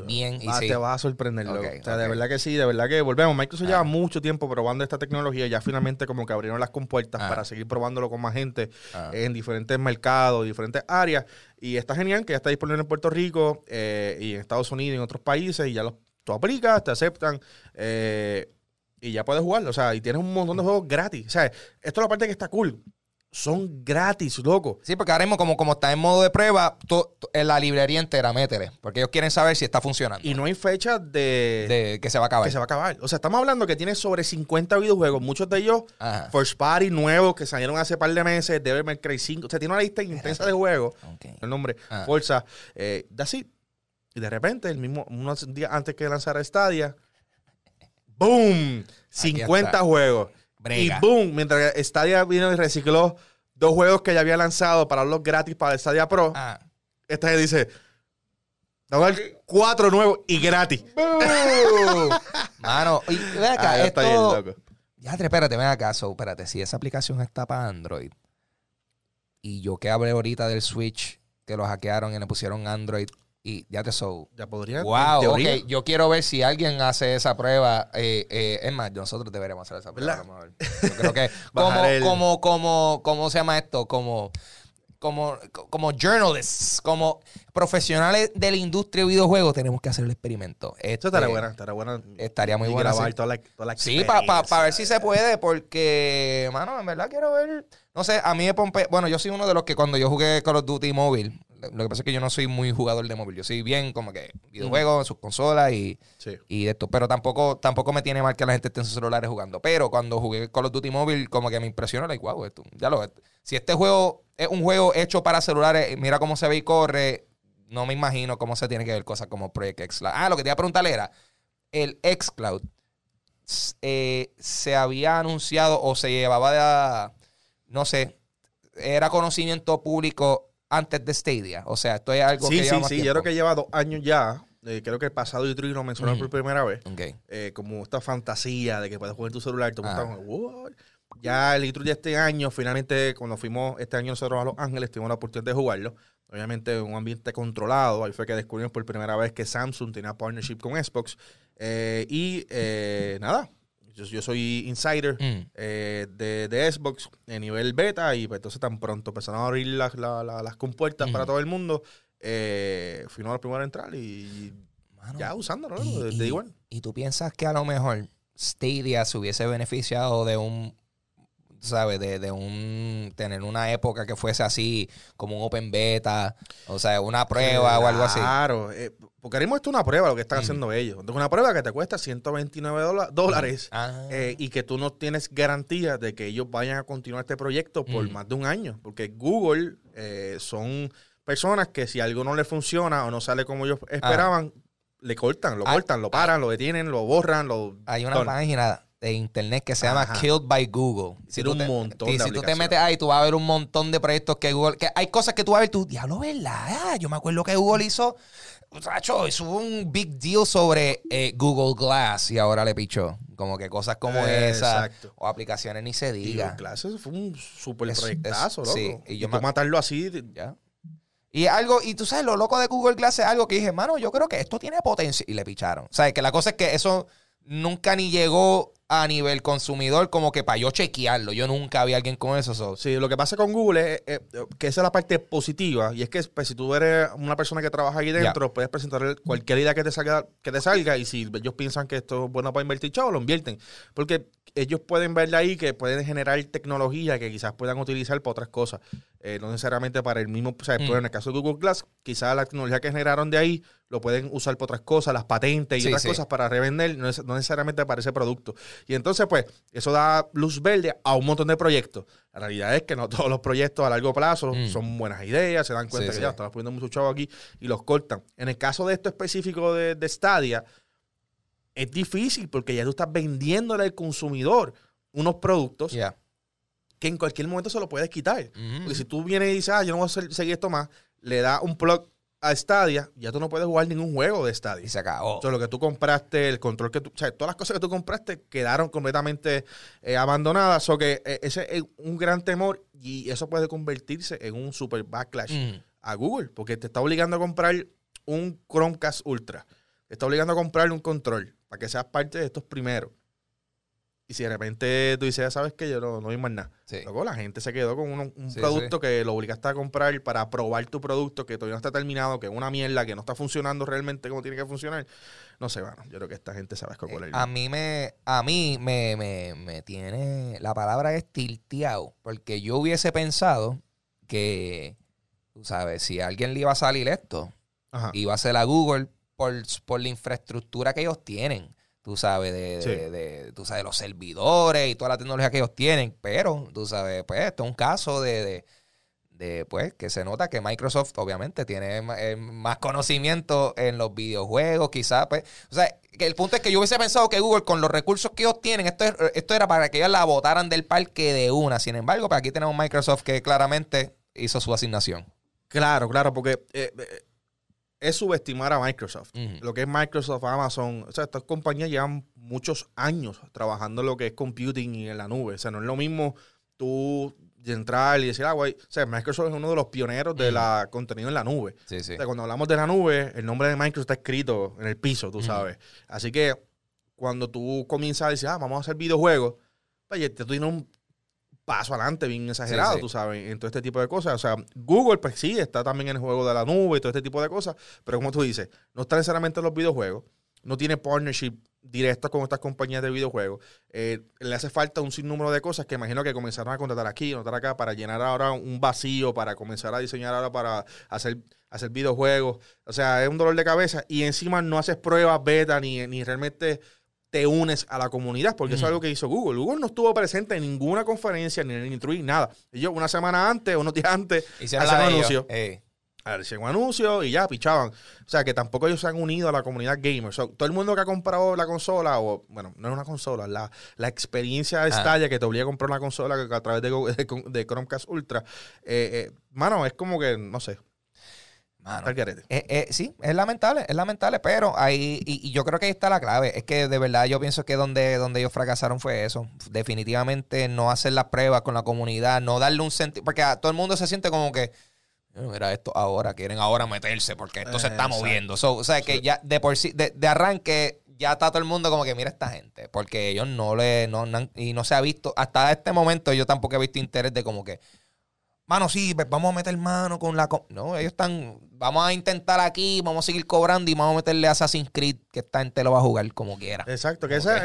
Y Ah. Te vas a sorprender, loco. Ok, O sea, de verdad que sí, de verdad que volvemos. Microsoft Ah. lleva mucho tiempo probando esta tecnología. Ya finalmente como que abrieron las compuertas Ah. para seguir probándolo con más gente Ah. en diferentes mercados, diferentes áreas. Y está genial que ya está disponible en Puerto Rico eh, y en Estados Unidos y en otros países. Y ya los, tú aplicas, te aceptan. eh, y ya puedes jugarlo. O sea, y tienes un montón de juegos gratis. O sea, esto es la parte que está cool. Son gratis, loco. Sí, porque ahora mismo, como, como está en modo de prueba, to- to- en la librería entera, métele. Porque ellos quieren saber si está funcionando. Y no hay fecha de, de que se va a acabar. que se va a acabar. O sea, estamos hablando que tiene sobre 50 videojuegos. Muchos de ellos Ajá. First Party nuevos que salieron hace par de meses, Devil May Cry 5. O sea, tiene una lista intensa de juegos. El nombre, Ah. Forza. Eh, that's it. Y de repente, el mismo, unos días antes que lanzara Stadia, ¡boom! 50 está. juegos. Brega. Y ¡boom! Mientras Stadia vino y recicló dos juegos que ya había lanzado para los gratis para el Stadia Pro, Ah. esta gente dice, cuatro nuevos y gratis. Mano, y ven acá, Ah, bien, esto... loco. Ya, espérate, ven acá. So, espérate, si esa aplicación está para Android y yo que hablé ahorita del Switch, que lo hackearon y le pusieron Android y ya te so. Ya podría. Wow, en teoría. ok. Yo quiero ver si alguien hace esa prueba. Eh, eh, es más, nosotros deberíamos hacer esa prueba. Vamos a ver. Yo creo que como, el- como, como, ¿cómo se llama esto? Como, como, como journalists, como profesionales de la industria de videojuegos, tenemos que hacer el experimento. Este, estaría buena, estaría buena. Estaría muy y buena, grabar sí. toda la, toda la Sí, para experiencia. ver si se puede, porque, mano, en verdad quiero ver. No sé, a mí me pompe. Bueno, yo soy uno de los que cuando yo jugué Call of Duty móvil, lo que pasa es que yo no soy muy jugador de móvil. Yo soy bien como que videojuegos en sus consolas y, Sí. y esto. Pero tampoco, tampoco me tiene mal que la gente esté en sus celulares jugando. Pero cuando jugué Call of Duty móvil, como que me impresionó, like, wow, esto, ya lo Si este juego es un juego hecho para celulares, mira cómo se ve y corre, no me imagino cómo se tiene que ver cosas como Project X. Ah, lo que te iba a preguntar era, el xCloud s- eh, se había anunciado o se llevaba de, no sé, era conocimiento público antes de Stadia. O sea, esto es algo Sí, que sí, lleva más sí. Yo creo que lleva dos años ya. Eh, creo que el pasado YouTube lo mencionó Ujú. por primera vez. Ok. eh, como esta fantasía de que puedes jugar en tu celular. Todo Ah. Ya el intro de este año, finalmente, cuando fuimos este año nosotros a Los Ángeles, tuvimos la oportunidad de jugarlo. Obviamente, en un ambiente controlado. Ahí fue que descubrimos por primera vez que Samsung tenía partnership con Xbox. Eh, y eh, nada, yo, yo soy insider Mm. eh, de, de Xbox en nivel beta. Y pues, entonces, tan pronto empezaron a abrir las, la- la- las compuertas para todo el mundo, eh, fuimos los primeros a entrar y Mano, ya usándolo, ¿no? y- De, y- de igual. ¿Y tú piensas que a lo mejor Stadia se hubiese beneficiado de un, ¿sabes? De, de un, tener una época que fuese así, como un open beta, o sea, una prueba o algo así? Claro, eh, porque haremos esto una prueba, lo que están Mm. haciendo ellos. Es una prueba que te cuesta 129 dola- dólares Ah, eh, y que tú no tienes garantía de que ellos vayan a continuar este proyecto por Mm. más de un año. Porque Google eh, son personas que si algo no les funciona o no sale como ellos esperaban, le cortan, lo Ah, cortan, lo paran, lo detienen, lo borran, lo... hay una página de internet que se llama. Killed by Google. Tiene un te, montón y de si tú te metes ahí, tú vas a ver un montón de proyectos que Google... Que hay cosas que tú vas a ver, tú, diablo, ¿verdad? Ah, yo me acuerdo que Google hizo... Muchacho, hizo un big deal sobre eh, Google Glass y ahora le pichó. Como que cosas como Eh, esa exacto. o aplicaciones ni se Y diga. Google Classes fue un súper Es- proyectazo, es- loco. sí, y y yo tú me- matarlo así... Ya. Y algo, y tú sabes, lo loco de Google Glass es algo que dije, mano, yo creo que esto tiene potencia. Y le picharon. O sea, que la cosa es que eso nunca ni llegó a nivel consumidor como que para yo chequearlo. Yo nunca vi a alguien con eso. so- Sí, lo que pasa con Google es, eh, eh, que esa es la parte positiva y es que pues, si tú eres una persona que trabaja ahí dentro, puedes presentar cualquier idea que te salga, que te salga y si ellos piensan que esto es bueno para invertir, chavo, lo invierten. Porque ellos pueden ver de ahí que pueden generar tecnología que quizás puedan utilizar para otras cosas, eh, no necesariamente para el mismo, o sea, Mm. pero en el caso de Google Glass, quizás la tecnología que generaron de ahí lo pueden usar para otras cosas, las patentes y Sí, otras sí. cosas para revender, no, es- no necesariamente para ese producto. Y entonces, pues, eso da luz verde a un montón de proyectos. La realidad es que no todos los proyectos a largo plazo Mm. son buenas ideas, se dan cuenta Sí, que ya estamos poniendo mucho chavo aquí y los cortan. En el caso de esto específico de, de Stadia, es difícil porque ya tú estás vendiéndole al consumidor unos productos que en cualquier momento se lo puedes quitar. Ujú. Porque si tú vienes y dices, ah, yo no voy a seguir esto más, le das un plug a Stadia, ya tú no puedes jugar ningún juego de Stadia. Y se acabó. O sea, lo que tú compraste, el control que tú, o sea, todas las cosas que tú compraste quedaron completamente eh, abandonadas. O que eh, ese es un gran temor y eso puede convertirse en un super backlash Mm. a Google, porque te está obligando a comprar un Chromecast Ultra, te está obligando a comprar un control para que seas parte de estos primeros. Y si de repente tú dices, "Ya sabes que yo no, no más nada. Sí. Luego la gente se quedó con un, un Sí, producto que lo obligaste a comprar para probar tu producto, que todavía no está terminado, que es una mierda, que no está funcionando realmente como tiene que funcionar. No sé, bueno, yo creo que esta gente sabe con Eh, A mí me, a mí me, me, me tiene, la palabra es tilteado, porque yo hubiese pensado que, tú sabes, si a alguien le iba a salir esto, Ajá. iba a ser a Google por, por la infraestructura que ellos tienen. Tú sabes, de, de- Sí. de- tú sabes, los servidores y toda la tecnología que ellos tienen. Pero, tú sabes, pues, esto es un caso de, de, pues, que se nota que Microsoft, obviamente, tiene eh, más conocimiento en los videojuegos, quizás, pues. O sea, que el punto es que yo hubiese pensado que Google, con los recursos que ellos tienen, esto, es- esto era para que ellos la votaran del parque de una. Sin embargo, pues aquí tenemos Microsoft que claramente hizo su asignación. Claro, claro, porque eh, eh, es subestimar a Microsoft. Lo que es Microsoft, Amazon, o sea, estas compañías llevan muchos años trabajando en lo que es computing y en la nube. O sea, no es lo mismo tú entrar y decir, ah, güey, o sea, Microsoft es uno de los pioneros de la contenido en la nube. Sí, sí. O sea, cuando hablamos de la nube, el nombre de Microsoft está escrito en el piso, tú sabes. Así que cuando tú comienzas a decir, ah, vamos a hacer videojuegos, pues tú tienes un paso adelante bien exagerado, Sí, sí. tú sabes, en todo este tipo de cosas. O sea, Google, pues sí, está también en el juego de la nube y todo este tipo de cosas, pero como tú dices, no está necesariamente en los videojuegos, no tiene partnership directo con estas compañías de videojuegos. Eh, le hace falta un sinnúmero de cosas que imagino que comenzaron a contratar aquí, contratar acá, para llenar ahora un vacío, para comenzar a diseñar ahora para hacer, hacer videojuegos. O sea, es un dolor de cabeza y encima no haces pruebas beta ni, ni realmente te unes a la comunidad, porque eso es algo que hizo Google. Google no estuvo presente en ninguna conferencia ni en el intro nada. Ellos una semana antes, unos días antes, la un anuncio. Si un anuncio y ya pichaban. O sea, que tampoco ellos se han unido a la comunidad gamer. So, todo el mundo que ha comprado la consola, o bueno, no es una consola, la, la experiencia de Ah. Que te obliga a comprar una consola a través de, Go- de, de Chromecast Ultra, eh, eh, mano, es como que, no sé, Mano. Eh, eh, sí, es lamentable, es lamentable, pero ahí, y, y yo creo que ahí está la clave. Es que de verdad yo pienso que donde, donde ellos fracasaron fue eso. Definitivamente no hacer las pruebas con la comunidad, no darle un sentido, porque a todo el mundo se siente como que, "Eh, mira esto ahora, quieren ahora meterse porque esto se está Exacto. moviendo. So, o sea, que ya de por sí, de, de arranque, ya está todo el mundo como que mira esta gente, porque ellos no le, no, y no se ha visto, hasta este momento yo tampoco he visto interés de como que, Mano, sí, pues vamos a meter mano con la... co-". No, ellos están... Vamos a intentar aquí, vamos a seguir cobrando y vamos a meterle a Assassin's Creed, que esta gente lo va a jugar como quiera. Exacto, que esa, eh,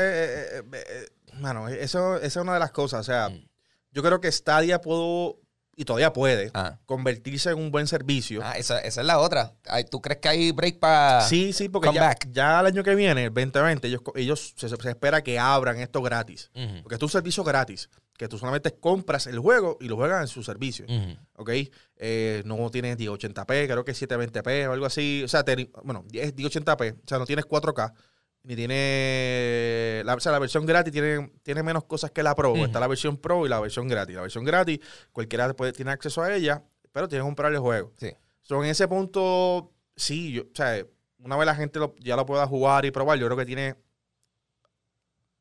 eh, eh, mano, eso, esa es una de las cosas. O sea, Mm. yo creo que Stadia pudo, y todavía puede, Ah, convertirse en un buen servicio. Ah, esa, esa es la otra. Ay, ¿Tú crees que hay break para...? Sí, sí, porque come ya, back. ya el año que viene, el 2020, ellos, ellos se, se espera que abran esto gratis. Ujú, Porque es un servicio gratis, que tú solamente compras el juego y lo juegas en su servicio. ujú. ¿Ok? Eh, no tienes 1080p, creo que 720p o algo así. O sea, te- bueno, es 1080p, o sea, no tienes 4K. Ni tiene. La, o sea, la versión gratis tiene, tiene menos cosas que la Pro. Está la versión Pro y la versión gratis. La versión gratis, cualquiera puede, tiene acceso a ella, pero tienes que comprar el juego. Sí. So, en ese punto, sí, yo, o sea, una vez la gente lo- ya lo pueda jugar y probar, yo creo que tiene,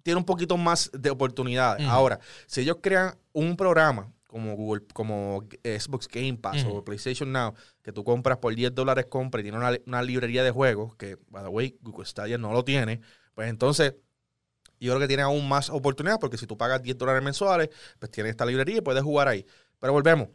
tiene un poquito más de oportunidades. Ahora, si ellos crean un programa como Google, como Xbox Game Pass o PlayStation Now, que tú compras por 10 dólares, compra y tiene una, una librería de juegos, que, by the way, Google Stadia no lo tiene, pues entonces yo creo que tiene aún más oportunidades, porque si tú pagas 10 dólares mensuales, pues tienes esta librería y puedes jugar ahí. Pero volvemos.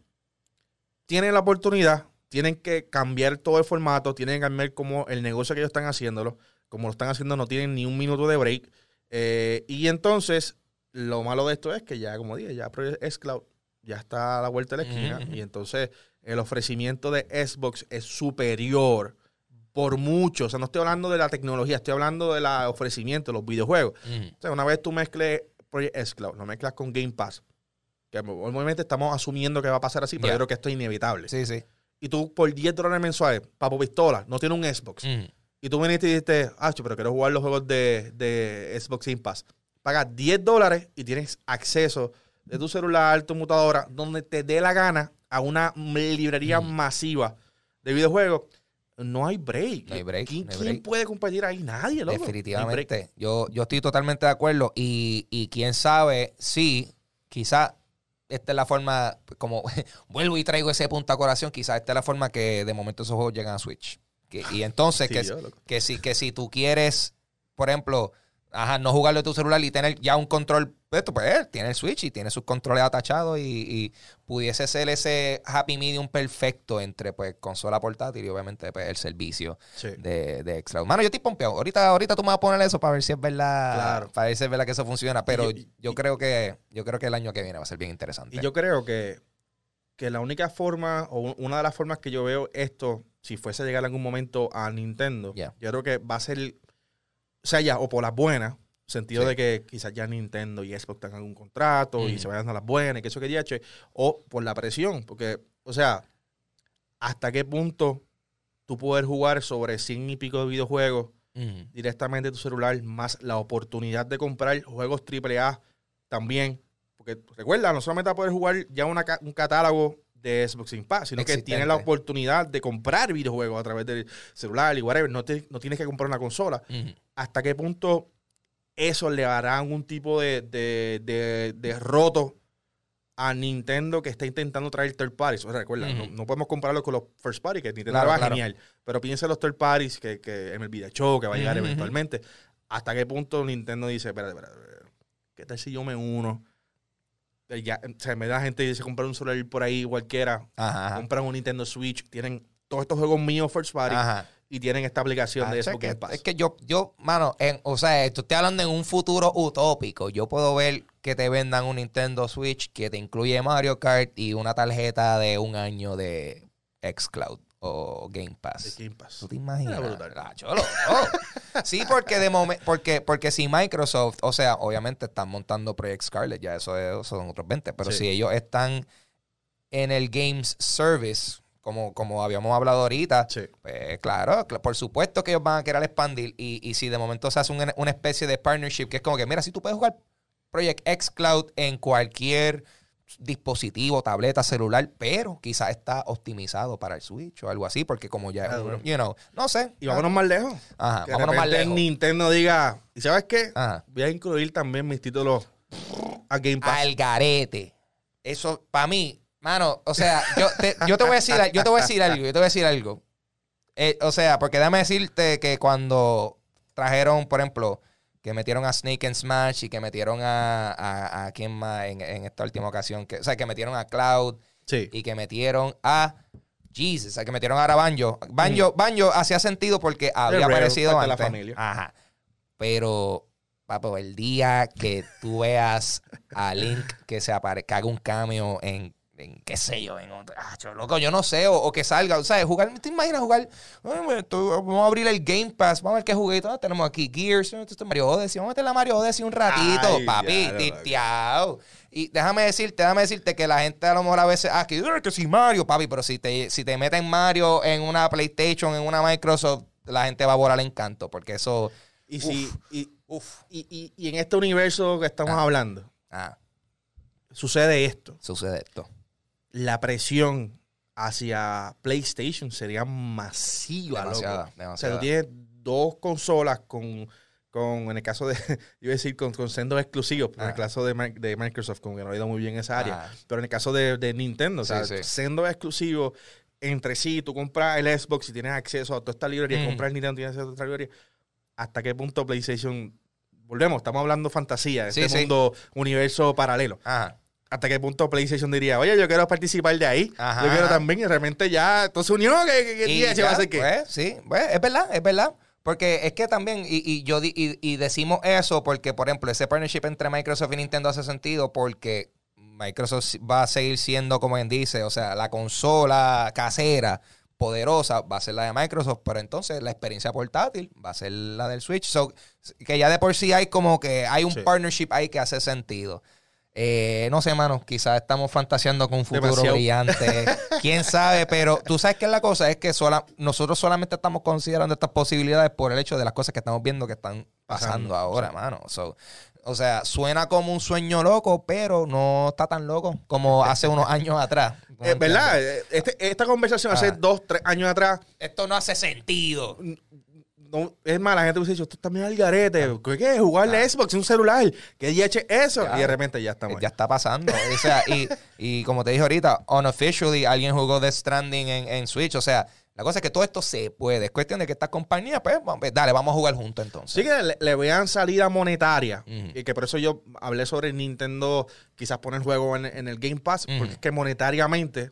Tienen la oportunidad, tienen que cambiar todo el formato, tienen que cambiar como el negocio que ellos están haciéndolo. Como lo están haciendo, no tienen ni un minuto de break. Eh, y entonces, lo malo de esto es que ya, como dije, ya Project Cloud ya está a la vuelta de la esquina. Y entonces, el ofrecimiento de Xbox es superior por mucho. O sea, no estoy hablando de la tecnología, estoy hablando del ofrecimiento de los videojuegos. O sea, una vez tú mezcles Project S Cloud, lo mezclas con Game Pass, que obviamente estamos asumiendo que va a pasar así, pero yo creo que esto es inevitable. Sí, sí. Y tú por 10 dólares mensuales, Papo Pistola, no tiene un Xbox. Y tú viniste y dijiste, ah, pero quiero jugar los juegos de, de Xbox Game Pass. Pagas 10 dólares y tienes acceso de tu celular, tu computadora, donde te dé la gana a una librería Mm. masiva de videojuegos. No hay break. No hay break, ¿Quién, no hay quién break. puede competir ahí? Nadie, loco. No. Definitivamente. Yo, yo estoy totalmente de acuerdo. Y, y quién sabe si quizá esta es la forma, como vuelvo y traigo ese punto a corazón, quizás esta es la forma que de momento esos juegos llegan a Switch. Que- y entonces, Sí, que, yo, que, si, que si tú quieres, por ejemplo, ajá, no jugarlo de tu celular y tener ya un control, esto, pues él tiene el Switch y tiene sus controles atachados y, y pudiese ser ese happy medium perfecto entre pues consola portátil y obviamente pues, el servicio Sí. de, de Xcloud. Mano, yo estoy pompeado. Ahorita, ahorita tú me vas a poner eso para ver si es verdad. Claro. Para ver si es verdad que eso funciona. Pero Y- yo, creo que yo creo que el año que viene va a ser bien interesante. Y yo creo que, que la única forma, o un- una de las formas que yo veo esto, si fuese a llegar en algún momento a Nintendo, Ya. yo creo que va a ser, o sea, ya, o por las buenas, sentido Sí. de que quizás ya Nintendo y Xbox tengan un contrato y Ujú. se vayan a las buenas y que eso que DH, o por la presión, porque, o sea, hasta qué punto tú poder jugar sobre 100 y pico de videojuegos Ujú. directamente de tu celular, más la oportunidad de comprar juegos AAA también. Porque recuerda, no solamente va a poder jugar ya una un catálogo de Xbox Game Pass, sino que Existente. tiene la oportunidad de comprar videojuegos a través del celular y whatever. No, te- no tienes que comprar una consola. ¿Hasta qué punto eso le hará algún tipo de, de, de- de roto a Nintendo que está intentando traer third parties? O sea, recuerda, no, no podemos compararlo con los first parties, que Nintendo Claro, va claro. genial. Pero piensa en los third parties que, que en el video show que va a llegar eventualmente. ¿Hasta qué punto Nintendo dice, espérate, espérate, espérate, ¿qué tal si yo me uno? Eh, Ya, o sea, me da gente y dice comprar un celular por ahí cualquiera, Ajá. ajá. compran un Nintendo Switch, tienen todos estos juegos míos first party Ajá. y tienen esta aplicación Ah, de Xbox Game Pass. es que yo, yo, mano, en, o sea, tú estás hablando en un futuro utópico. Yo puedo ver que te vendan un Nintendo Switch que te incluye Mario Kart y una tarjeta de un año de Xcloud o Game de Pass. Game Pass. ¿Tú te imaginas? Ah, cholo, oh. Sí, porque de momento, porque, porque si Microsoft, o sea, obviamente están montando Project Scarlet, ya eso, es- son otros 20, pero Sí. si ellos están en el Games Service, como, como habíamos hablado ahorita, Sí. pues claro, cl- por supuesto que ellos van a querer expandir. Y, y si de momento se hace un- una especie de partnership que es como que, mira, si tú puedes jugar Project X Cloud en cualquier dispositivo, tableta, celular, pero quizás está optimizado para el Switch o algo así, porque como ya, Ah, duro. you know, no sé. Y vámonos más lejos. Ajá, Que vámonos más lejos. Nintendo diga, ¿y sabes qué? Ajá. Voy a incluir también mis títulos a Game Pass. al garete. Eso, para mí, mano, o sea, yo te, yo te voy a decir, yo te voy a decir algo, yo te voy a decir algo. Eh, o sea, porque déjame decirte que cuando trajeron, por ejemplo, que metieron a Snake and Smash y que metieron a, a, a quién más en, en esta última ocasión, que, o sea, que metieron a Cloud Sí. y que metieron a Jesus, o sea, que metieron ahora a Banjo. Banjo, Banjo hacía sentido porque había Rare, aparecido de la antes. familia. Ajá. Pero, papo, el día que tú veas a Link que se apare que haga un cameo en, en qué sé yo, en otro, ah, yo, loco, yo no sé, o, o que salga, ¿sabes? Jugar, ¿te imaginas jugar? Vamos a abrir el Game Pass, vamos a ver qué juguete ah, tenemos aquí, Gears, esto Mario Odyssey, vamos a meter la Mario Odyssey un ratito, Ay, papi, titeado. Y déjame decirte, déjame decirte que la gente a lo mejor a veces, ah, que, "Ah, que si Mario, papi, pero si te, si te meten Mario en una PlayStation, en una Microsoft, la gente va a volar el encanto, porque eso, Y, si, y, uff, y, y- y en este universo que estamos hablando, ah, sucede esto. sucede esto. La presión hacia PlayStation sería masiva, Demasiada, loco. O sea, tú tienes dos consolas con, con en el caso de, iba a decir, con, con sendos exclusivos, pero en el caso de, de Microsoft, como que no ha ido muy bien esa área. Ah. Pero en el caso de, de Nintendo, o sea, Sí, sí. sendos exclusivos entre sí, tú compras el Xbox y tienes acceso a toda esta librería, Mm. compras el Nintendo y tienes acceso a otra librería. ¿Hasta qué punto PlayStation... Volvemos, estamos hablando fantasía, de Sí, este sí. mundo, universo paralelo Ajá. Hasta qué punto PlayStation diría, oye, yo quiero participar de ahí, Ajá, yo quiero también, y realmente ya, todo se unió, que, día se va a hacer qué. pues, sí, pues, es verdad, es verdad. Porque es que también, y, y yo y, y decimos eso porque, por ejemplo, ese partnership entre Microsoft y Nintendo hace sentido porque Microsoft va a seguir siendo, como quien dice, o sea, la consola casera poderosa va a ser la de Microsoft, pero entonces la experiencia portátil va a ser la del Switch. So, que ya de por sí hay como que hay un Sí. partnership ahí que hace sentido. Eh, no sé, mano, quizás estamos fantaseando con un futuro Demasiado. brillante. Quién sabe, pero tú sabes que la cosa es que sola, nosotros solamente estamos considerando estas posibilidades por el hecho de las cosas que estamos viendo que están pasando Pasando, ahora, mano. So, o sea, suena como un sueño loco, pero no está tan loco como hace unos años atrás. ¿No Es verdad, entiendes? eh, este- esta conversación hace Ah. dos, tres años atrás, Esto no hace sentido. No, es más, la gente hubiese dicho, esto también al garete, ¿qué, qué? Jugarle Xbox en un celular, ¿qué DH es eso? Y de repente ya estamos. Ya está pasando. O sea, y, y como te dije ahorita, unofficially alguien jugó Death Stranding en, en Switch. O sea, la cosa es que todo esto se puede. Es cuestión de que esta compañía, pues, dale, vamos a jugar juntos entonces. Sí que le, le vean salida monetaria. Y que por eso yo hablé sobre Nintendo, quizás poner juego en, en el Game Pass, porque es que monetariamente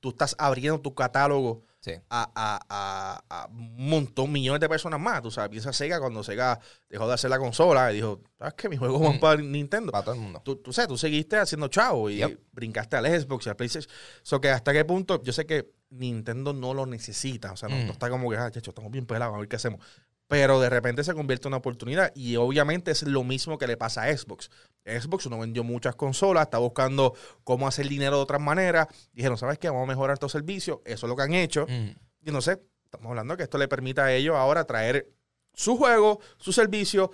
tú estás abriendo tu catálogo Sí. a, a, a, a un montón, millones de personas más. Tú sabes, piensa Sega cuando Sega dejó de hacer la consola y dijo, ¿sabes qué? Mis juegos van Mm. para Nintendo. Para todo el mundo. Tú, tú sabes, tú seguiste haciendo chavo y Yep. brincaste al Xbox y al PlayStation. So que hasta qué punto, yo sé que Nintendo no lo necesita. O sea, no, Mm. no está como que, ah, chacho, estamos bien pelados, a ver qué hacemos. Pero de repente se convierte en una oportunidad y obviamente es lo mismo que le pasa a Xbox. Xbox no vendió muchas consolas, está buscando cómo hacer dinero de otras maneras. Dijeron, ¿sabes qué? Vamos a mejorar estos servicios. Eso es lo que han hecho. Mm. Y no sé, estamos hablando que esto le permita a ellos ahora traer su juego, su servicio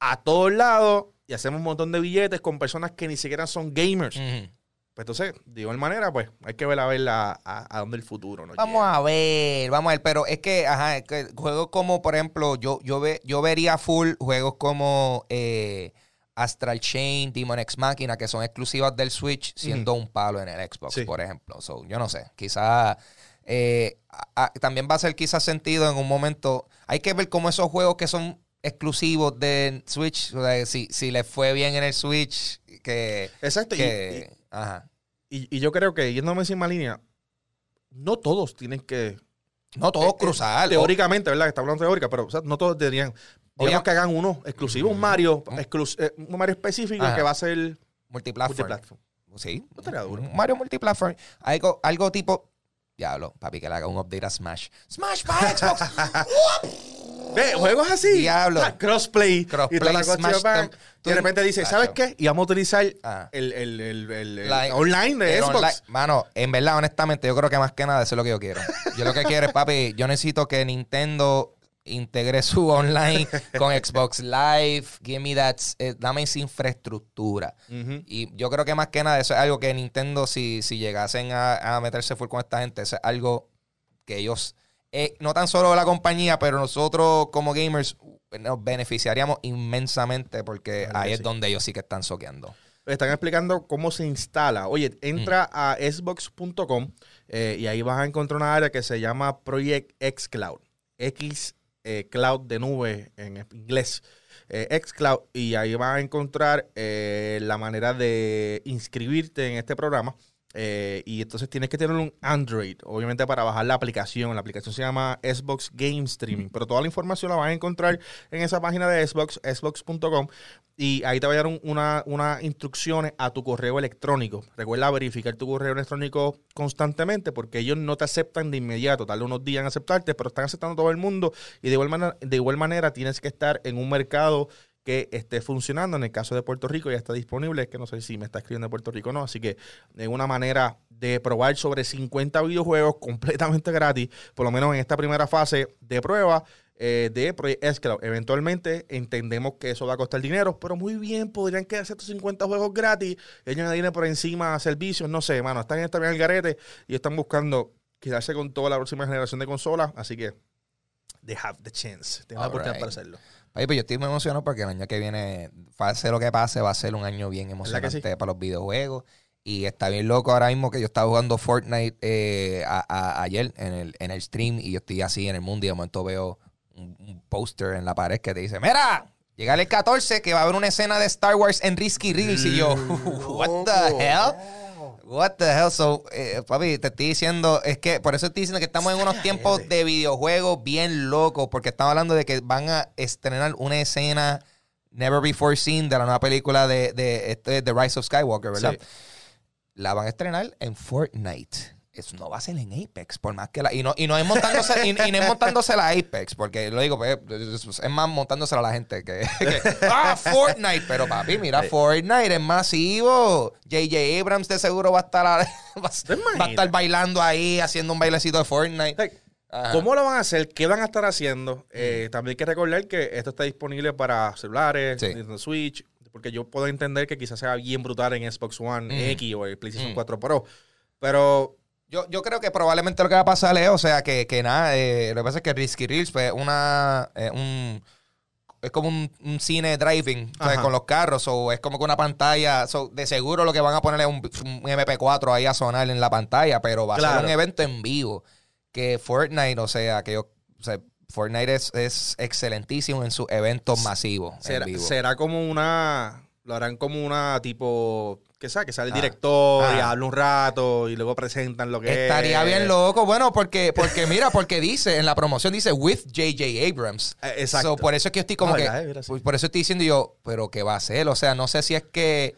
a todos lados y hacemos un montón de billetes con personas que ni siquiera son gamers. Ujú. Pues entonces, de igual manera, pues hay que ver a ver a, a dónde el futuro nos Vamos a ver, vamos a ver, pero es que, ajá, es que juegos como, por ejemplo, yo, yo, ve, yo vería full juegos como eh, Astral Chain, Demon X Machina, que son exclusivas del Switch, siendo un palo en el Xbox, Sí. por ejemplo. So, yo no sé, quizás eh, también va a ser quizás sentido en un momento. Hay que ver cómo esos juegos que son exclusivos de Switch, o sea, si, si les fue bien en el Switch, que... Exacto. y- que ajá. Y, y- yo creo que, yéndome en misma línea, no todos tienen que... No todos eh, eh, cruzar. Teóricamente, ¿verdad? Que está hablando teórica, pero o sea, no todos deberían... Digamos que hagan uno exclusivo, un Mario, exclus- eh, un Mario específico Ajá. que va a ser multiplatform. multiplatform. Sí. No estaría duro. Un Mario multiplatform. Algo, algo tipo. Diablo, papi, que le haga un update a Smash. ¡Smash para Xbox! Ve, juegos así. Diablo. Ah, crossplay. Crossplay, y toda la Smash cuestión, Tem- Y de repente dice, Tacho. ¿sabes qué? Y vamos a utilizar Ah. el, el, el, el- online de Xbox. online- Mano, en verdad, honestamente, yo creo que más que nada eso es lo que yo quiero. Yo lo que quiero es, papi, yo necesito que Nintendo integre su online con Xbox Live. Give me that, eh, dame esa infraestructura. Y yo creo que más que nada eso es algo que Nintendo, si, si llegasen a, a meterse full con esta gente, eso es algo que ellos, eh, no tan solo la compañía, pero nosotros como gamers nos beneficiaríamos inmensamente porque Claro ahí es sí. donde ellos sí que están soqueando. Están explicando cómo se instala. Oye, entra Mm. a xbox.com eh, y ahí vas a encontrar una área que se llama Project X Cloud. X eh, Cloud de nube en inglés. XCloud. Y ahí vas a encontrar la manera de inscribirte en este programa. Eh, y entonces tienes que tener un Android, obviamente para bajar la aplicación. La aplicación se llama Xbox Game Streaming, pero toda la información la vas a encontrar en esa página de Xbox, xbox.com, y ahí te va a dar un- una, unas instrucciones a tu correo electrónico. Recuerda verificar tu correo electrónico constantemente porque ellos no te aceptan de inmediato, tardan unos días en aceptarte, pero están aceptando todo el mundo. Y de igual manera, de igual manera tienes que estar en un mercado que esté funcionando. En el caso de Puerto Rico ya está disponible, es que no sé si me está escribiendo de Puerto Rico o no, así que es una manera de probar sobre 50 videojuegos completamente gratis, por lo menos en esta primera fase de prueba eh, de Project X Cloud. Eventualmente entendemos que eso va a costar dinero, pero muy bien, podrían quedarse estos 50 juegos gratis, ellos añadirle por encima servicios, no sé, mano, están en esta bien el garete y están buscando quedarse con toda la próxima generación de consolas, así que they have the chance, tienen la oportunidad Alright. para hacerlo. Ay, pues yo estoy muy emocionado porque el año que viene, pase lo que pase, va a ser un año bien ¿Verdad que emocionante sí? para los videojuegos. Y está bien loco ahora mismo que yo estaba jugando Fortnite eh, a- a- ayer en el, en el stream y yo estoy así en el mundo y de momento veo un, un póster en la pared que te dice, mira, llega el 14 que va a haber una escena de Star Wars en Risky Reels y yo, what the hell? What the hell? So, eh, papi, te estoy diciendo, es que por eso estoy diciendo que estamos en unos tiempos de videojuegos bien locos, porque estamos hablando de que van a estrenar una escena never before seen de la nueva película de, de, este, The Rise of Skywalker, ¿verdad? Sí. La van a estrenar en Fortnite. No va a ser en Apex, por más que la. Y no, y no es montándose, y, y no es montándose la Apex, porque lo digo, pues, es más montándose a la gente que, que, ¡Ah, Fortnite! Pero papi, mira, Fortnite es masivo. JJ Abrams de seguro va a estar a- va, ¿Te va a estar bailando ahí, haciendo un bailecito de Fortnite. Ajá. ¿Cómo lo van a hacer? ¿Qué van a estar haciendo? Eh, también hay que recordar que esto está disponible para celulares, Sí. Nintendo Switch, porque yo puedo entender que quizás sea bien brutal en Xbox One Mm. X o el PlayStation Mm. 4 Pro. Pero Yo, yo creo que probablemente lo que va a pasar es, o sea, que, que nada, eh, lo que pasa es que Risky Reels fue una, eh, un, es como un, un cine driving, o sea, con los carros, o es como que una pantalla, so, de seguro lo que van a poner es un, un MP4 ahí a sonar en la pantalla, pero va a ser un evento en vivo, que Fortnite, o sea, que yo, o sea, Fortnite es, es excelentísimo en sus eventos masivos será, en vivo. será como una. Lo harán como una tipo. ¿Qué sabes? Que sale el Ah. director y Ah. habla un rato y luego presentan lo que Estaría es. bien loco, bueno, porque, porque mira, porque dice, en la promoción dice with J.J. Abrams. Eh, exacto. So, por eso es que yo estoy como Ah, que. ¿verdad? Mira, sí. Por eso estoy diciendo yo, pero ¿qué va a hacer? O sea, no sé si es que.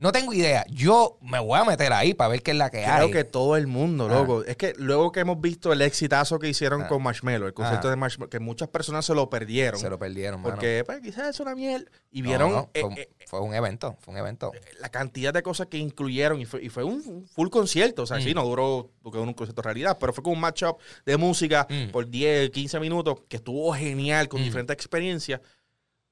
No tengo idea. Yo me voy a meter ahí para ver qué es la que Creo hay. que todo el mundo, Ah. loco. Es que luego que hemos visto el exitazo que hicieron Ah. con Marshmello, el concierto de Marshmello, que muchas personas se lo perdieron. Se lo perdieron, mano. porque pues, quizás es una miel. Y No, vieron no, eh, fue, eh, fue un evento, fue un evento. la cantidad de cosas que incluyeron y fue, y fue un full concierto. O sea, Mm. sí, no duró porque un concierto en realidad, pero fue como un matchup de música Mm. por 10, 15 minutos que estuvo genial con Mm. diferentes experiencias.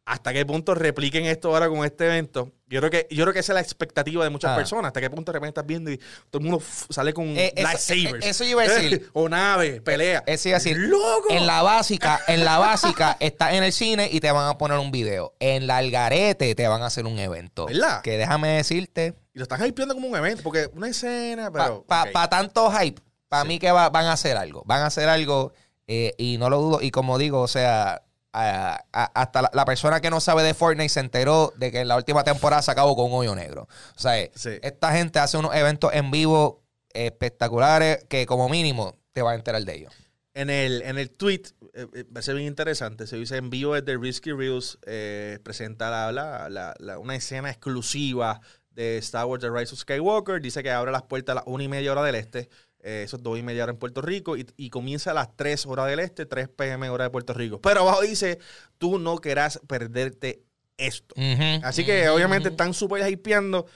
¿Hasta qué punto repliquen esto ahora con este evento? Yo creo que, yo creo que esa es la expectativa de muchas Ah. personas. ¿Hasta qué punto de repente estás viendo y todo el mundo sale con Eh, eso- lightsabers? eh, eso yo iba a decir. o nave, pelea. Eso iba a decir, ¡Loco! En la básica, en la básica, estás en el cine y te van a poner un video. En la algarete te van a hacer un evento. ¿Verdad? Que déjame decirte, Y lo están hypeando como un evento, porque una escena, pero... Para ok. tanto hype, para Sí. mí que va- van a hacer algo. Van a hacer algo eh, y no lo dudo. Y como digo, o sea, a- a- hasta la, la persona que no sabe de Fortnite se enteró de que en la última temporada se acabó con un hoyo negro. O sea, Sí. esta gente hace unos eventos en vivo espectaculares que como mínimo te vas a enterar de ellos. En el, en el tweet, eh, eh, va a ser bien interesante, se dice en vivo desde Risky Reels, eh, presenta la, la- la- la- una escena exclusiva de Star Wars The Rise of Skywalker, dice que abre las puertas a las una y media hora del este, eh, eso es 2 y media hora en Puerto Rico, y, y comienza a las 3 horas del este, 3 pm hora de Puerto Rico. Pero abajo dice, tú no querrás perderte esto. Así que obviamente están súper hypeando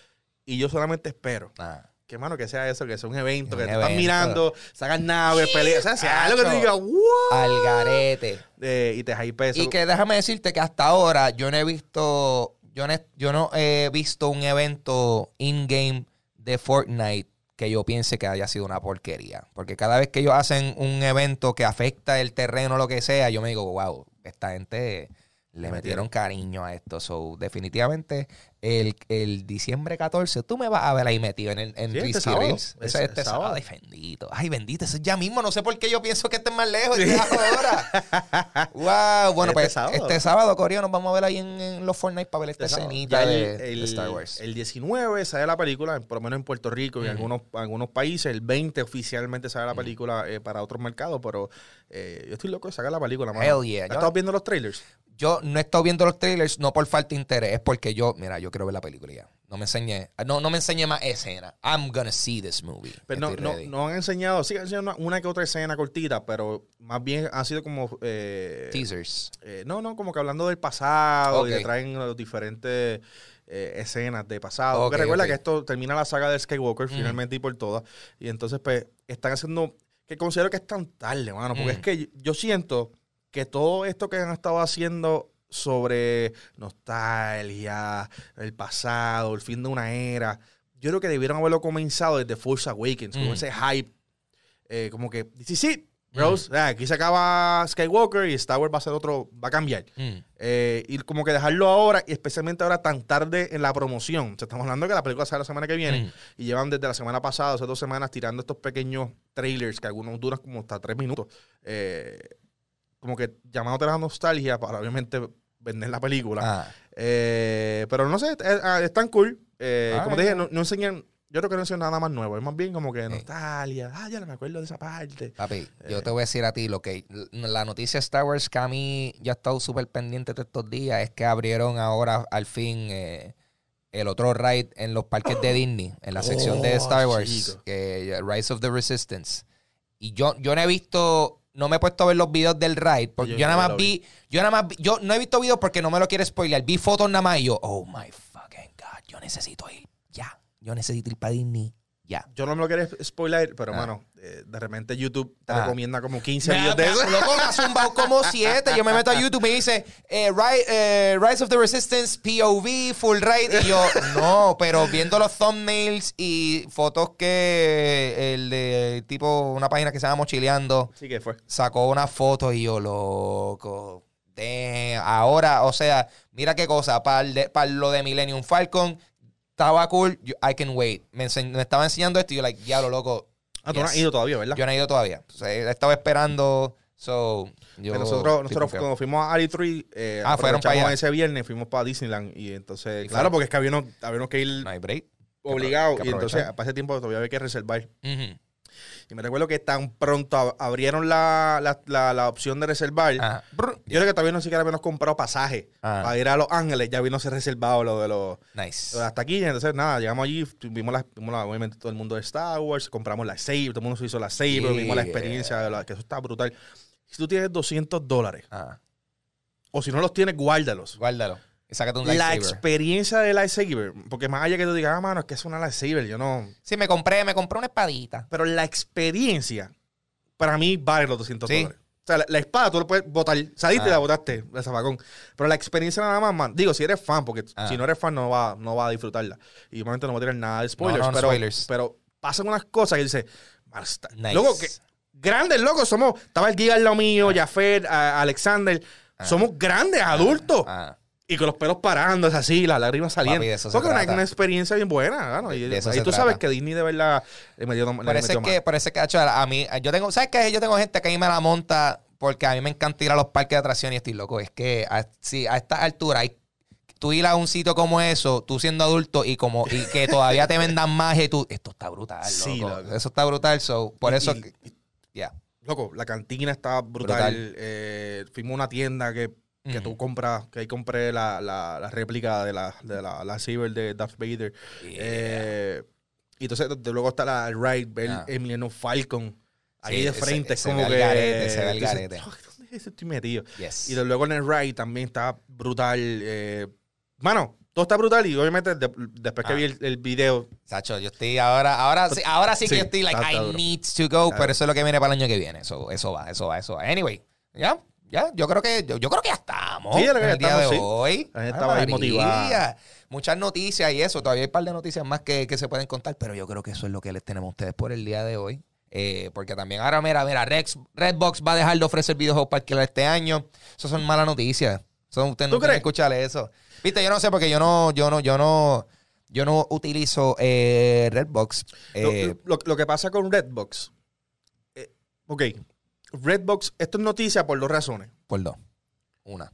y yo solamente espero. Ah. Que mano, que sea eso, que sea un evento, Un que te están evento. mirando, sacan naves, peleas, o sea, sea algo que te diga, wow. Al garete. Eh, y te hype Y que déjame decirte que hasta ahora yo no he visto, yo no, he- yo no he visto un evento in-game de Fortnite que yo piense que haya sido una porquería. Porque cada vez que ellos hacen un evento que afecta el terreno o lo que sea, yo me digo, wow, esta gente le metieron cariño a esto. So, definitivamente, el, el diciembre 14, tú me vas a ver ahí metido en, el, en Sí, este sábado. Reels. Es- este es sábado. sábado. Ay, bendito. Ay, bendito. Eso es ya mismo. No sé por qué yo pienso que este es más lejos. ya ahora. wow. Bueno, Este pues sábado. este sábado, Corea, nos vamos a ver ahí en, en los Fortnite para ver esta Este escenita de, el, de Star Wars. el 19 sale la película, por lo menos en Puerto Rico y en algunos, algunos países. El 20 oficialmente sale la película eh, para otros mercados, pero eh, yo estoy loco de sacar la película. Hell yeah. ¿Has Yo- estado viendo los trailers? Yo no he estado viendo los trailers no por falta de interés, es porque yo, mira, yo quiero ver la película ya. No me enseñe, no, no me enseñe más escena. I'm gonna see this movie. Pero no, no, no han enseñado, sí han enseñado una, que otra escena cortita, pero más bien ha sido como... eh, Teasers. eh, no, no, como que hablando del pasado y te traen los diferentes eh, escenas de pasado. Ok, Porque recuerda que esto termina la saga de Skywalker Mm. finalmente y por todas. Y entonces, pues, están haciendo... Que considero que es tan tarde, mano. Porque Mm. es que yo siento que todo esto que han estado haciendo sobre nostalgia, el pasado, el fin de una era, yo creo que debieron haberlo comenzado desde Force Awakens, con Mm. ese hype. eh, como que, sí, sí, bros, ah, aquí se acaba Skywalker y Star Wars va a ser otro, va a cambiar. Mm. Eh, y como que dejarlo ahora, y especialmente ahora tan tarde en la promoción. O sea, estamos hablando que la película sale la semana que viene Mm. y llevan desde la semana pasada, hace dos semanas, tirando estos pequeños trailers que algunos duran como hasta tres minutos. Eh, como que llamándote a la nostalgia para obviamente vender la película. Ah. Eh, pero no sé, eh, ah, están cool. Eh, Ah, como te ya. dije, no, no enseñan, yo creo que no enseñan nada más nuevo. Es más bien como que nostalgia. Ah, ya no me acuerdo de esa parte. Papi, yo Eh. te voy a decir a ti lo que la noticia de Star Wars que a mí ya he estado súper pendiente de estos días es que abrieron ahora al fin eh, el otro ride en los parques de Disney, en la sección de Oh, Star Wars, que eh, Rise of the Resistance. Y yo, yo no he visto, no me he puesto a ver los videos del ride, porque Yo yo, nada más vi, yo nada más vi- yo no he visto videos porque no me lo quiero spoiler, vi fotos nada más y yo, oh my fucking god, yo necesito ir ya, yo necesito ir para Disney ya. Yo no me lo quiero spoiler, pero, Ah. mano, eh, de repente YouTube te Ah. recomienda como 15 Me, videos de eso. loco, me ha zumbado como siete. Yo me meto a YouTube y me dice eh, eh, Rise of the Resistance POV, full ride. Y yo, no, pero viendo los thumbnails y fotos que el de tipo, una página que se llama Mochileando, Sí que fue. sacó una foto y yo, loco. damn. Ahora, o sea, mira qué cosa. Para lo de Millennium Falcon, estaba cool. yo- I can wait. Me, ense- me estaba enseñando esto y yo, like, ya lo loco. Ah, tú no has ido todavía, ¿verdad? Yo no he ido todavía. O sea, estaba esperando. So, yo nosotros, estoy nosotros confiado. cuando fuimos a Ali3, eh, Ah, fueron para aprovechamos allá. ese viernes, fuimos para Disneyland. Y entonces, claro, porque es que habíamos, habíamos que ir No hay break. obligados. que Y entonces, aprovechar. para ese tiempo todavía había que reservar. Ujú. Y me recuerdo que tan pronto ab- abrieron la, la, la- la opción de reservar. Ajá. Brr. Yo creo que todavía no siquiera habíamos comprado pasaje Ah. para ir a Los Ángeles. Ya habíamos reservado lo de los. Nice. lo de Hasta aquí, entonces nada, llegamos allí, vimos, la, vimos la- obviamente todo el mundo de Star Wars, compramos la Saber, todo el mundo se hizo la Yeah. vimos la experiencia, de la- que eso está brutal. Si tú tienes 200 dólares, Ah, o si no los tienes, guárdalos. guárdalo. Sácate un La lightsaber. experiencia de lightsaber, porque más allá que tú digas, ah, mano, es que es una lightsaber, yo no. Sí, me compré, me compré una espadita. Pero la experiencia, para mí, vale los 200 Sí. dólares. O sea, la, la espada tú la puedes botar, saliste y Ah. la botaste, el zafacón. Pero la experiencia nada más, man. Digo, si eres fan, porque Ah. si no eres fan no va, no va a disfrutarla. Y obviamente no va a tener nada de spoilers. No, no, no pero, spoilers. pero pasan unas cosas que dice, "Man, está- Nice. loco, que grandes, locos, somos, estaba el Giga al lado mío, Jafet, a- Alexander, Ah. somos grandes, adultos. Ah, Y con los pelos parando, es así, las lágrimas saliendo. Papi, Porque una, una experiencia bien buena, ¿no? Y tú sabes que Disney de verdad le metió, le parece metió que, parece que, acho, a mí, yo tengo, ¿sabes qué? Yo tengo gente que a mí me la monta porque a mí me encanta ir a los parques de atracciones y estoy loco. Es que a, sí, a esta altura hay tú ir a un sitio como eso, tú siendo adulto y como y que todavía te vendan más y tú, esto está brutal, loco. Sí, loco. Eso está brutal, so, por Y- eso, ya. Loco, la cantina está brutal. Brutal. Eh, fuimos a una tienda que, que Ujú. tú compras, que ahí compré la, la, la réplica de la, de la, la de Darth Vader. Yeah. Eh, Y entonces de- luego está la ride, ver Ah. el Millennium Falcon ahí Sí, de ese- frente. es se como que. al garete, se ve al tú dices, garete. "Oh, ¿Dónde es ese estoy metido? Yes. Y de- luego en el ride también está brutal. Eh, mano, todo está brutal y obviamente de- después que Ah. vi el, el video. Sacho, yo estoy ahora, ahora sí, ahora sí que Sí, yo estoy like, I duro. need to go, Está pero eso es lo que viene para el año que viene. Eso, eso va, eso va, eso va. Anyway, ya, ya, yo creo que, yo, yo creo que ya estamos. Sí, yo creo que en ya el día estamos, de sí. hoy. La gente Ay, estaba ahí motivada. Muchas noticias y eso. Todavía hay un par de noticias más que, que se pueden contar, pero yo creo que eso es lo que les tenemos a ustedes por el día de hoy. Eh, porque también ahora, mira, mira, Rex, Redbox va a dejar de ofrecer videojuegos para alquilar este año. Eso son malas noticias. Usted no ¿Tú crees? escuchar eso. Viste, yo no sé porque yo no, yo no, yo no, yo no utilizo eh, Redbox. Lo- Eh, lo, lo que pasa con Redbox. ok, Redbox, esto es noticia por dos razones. por dos. Una.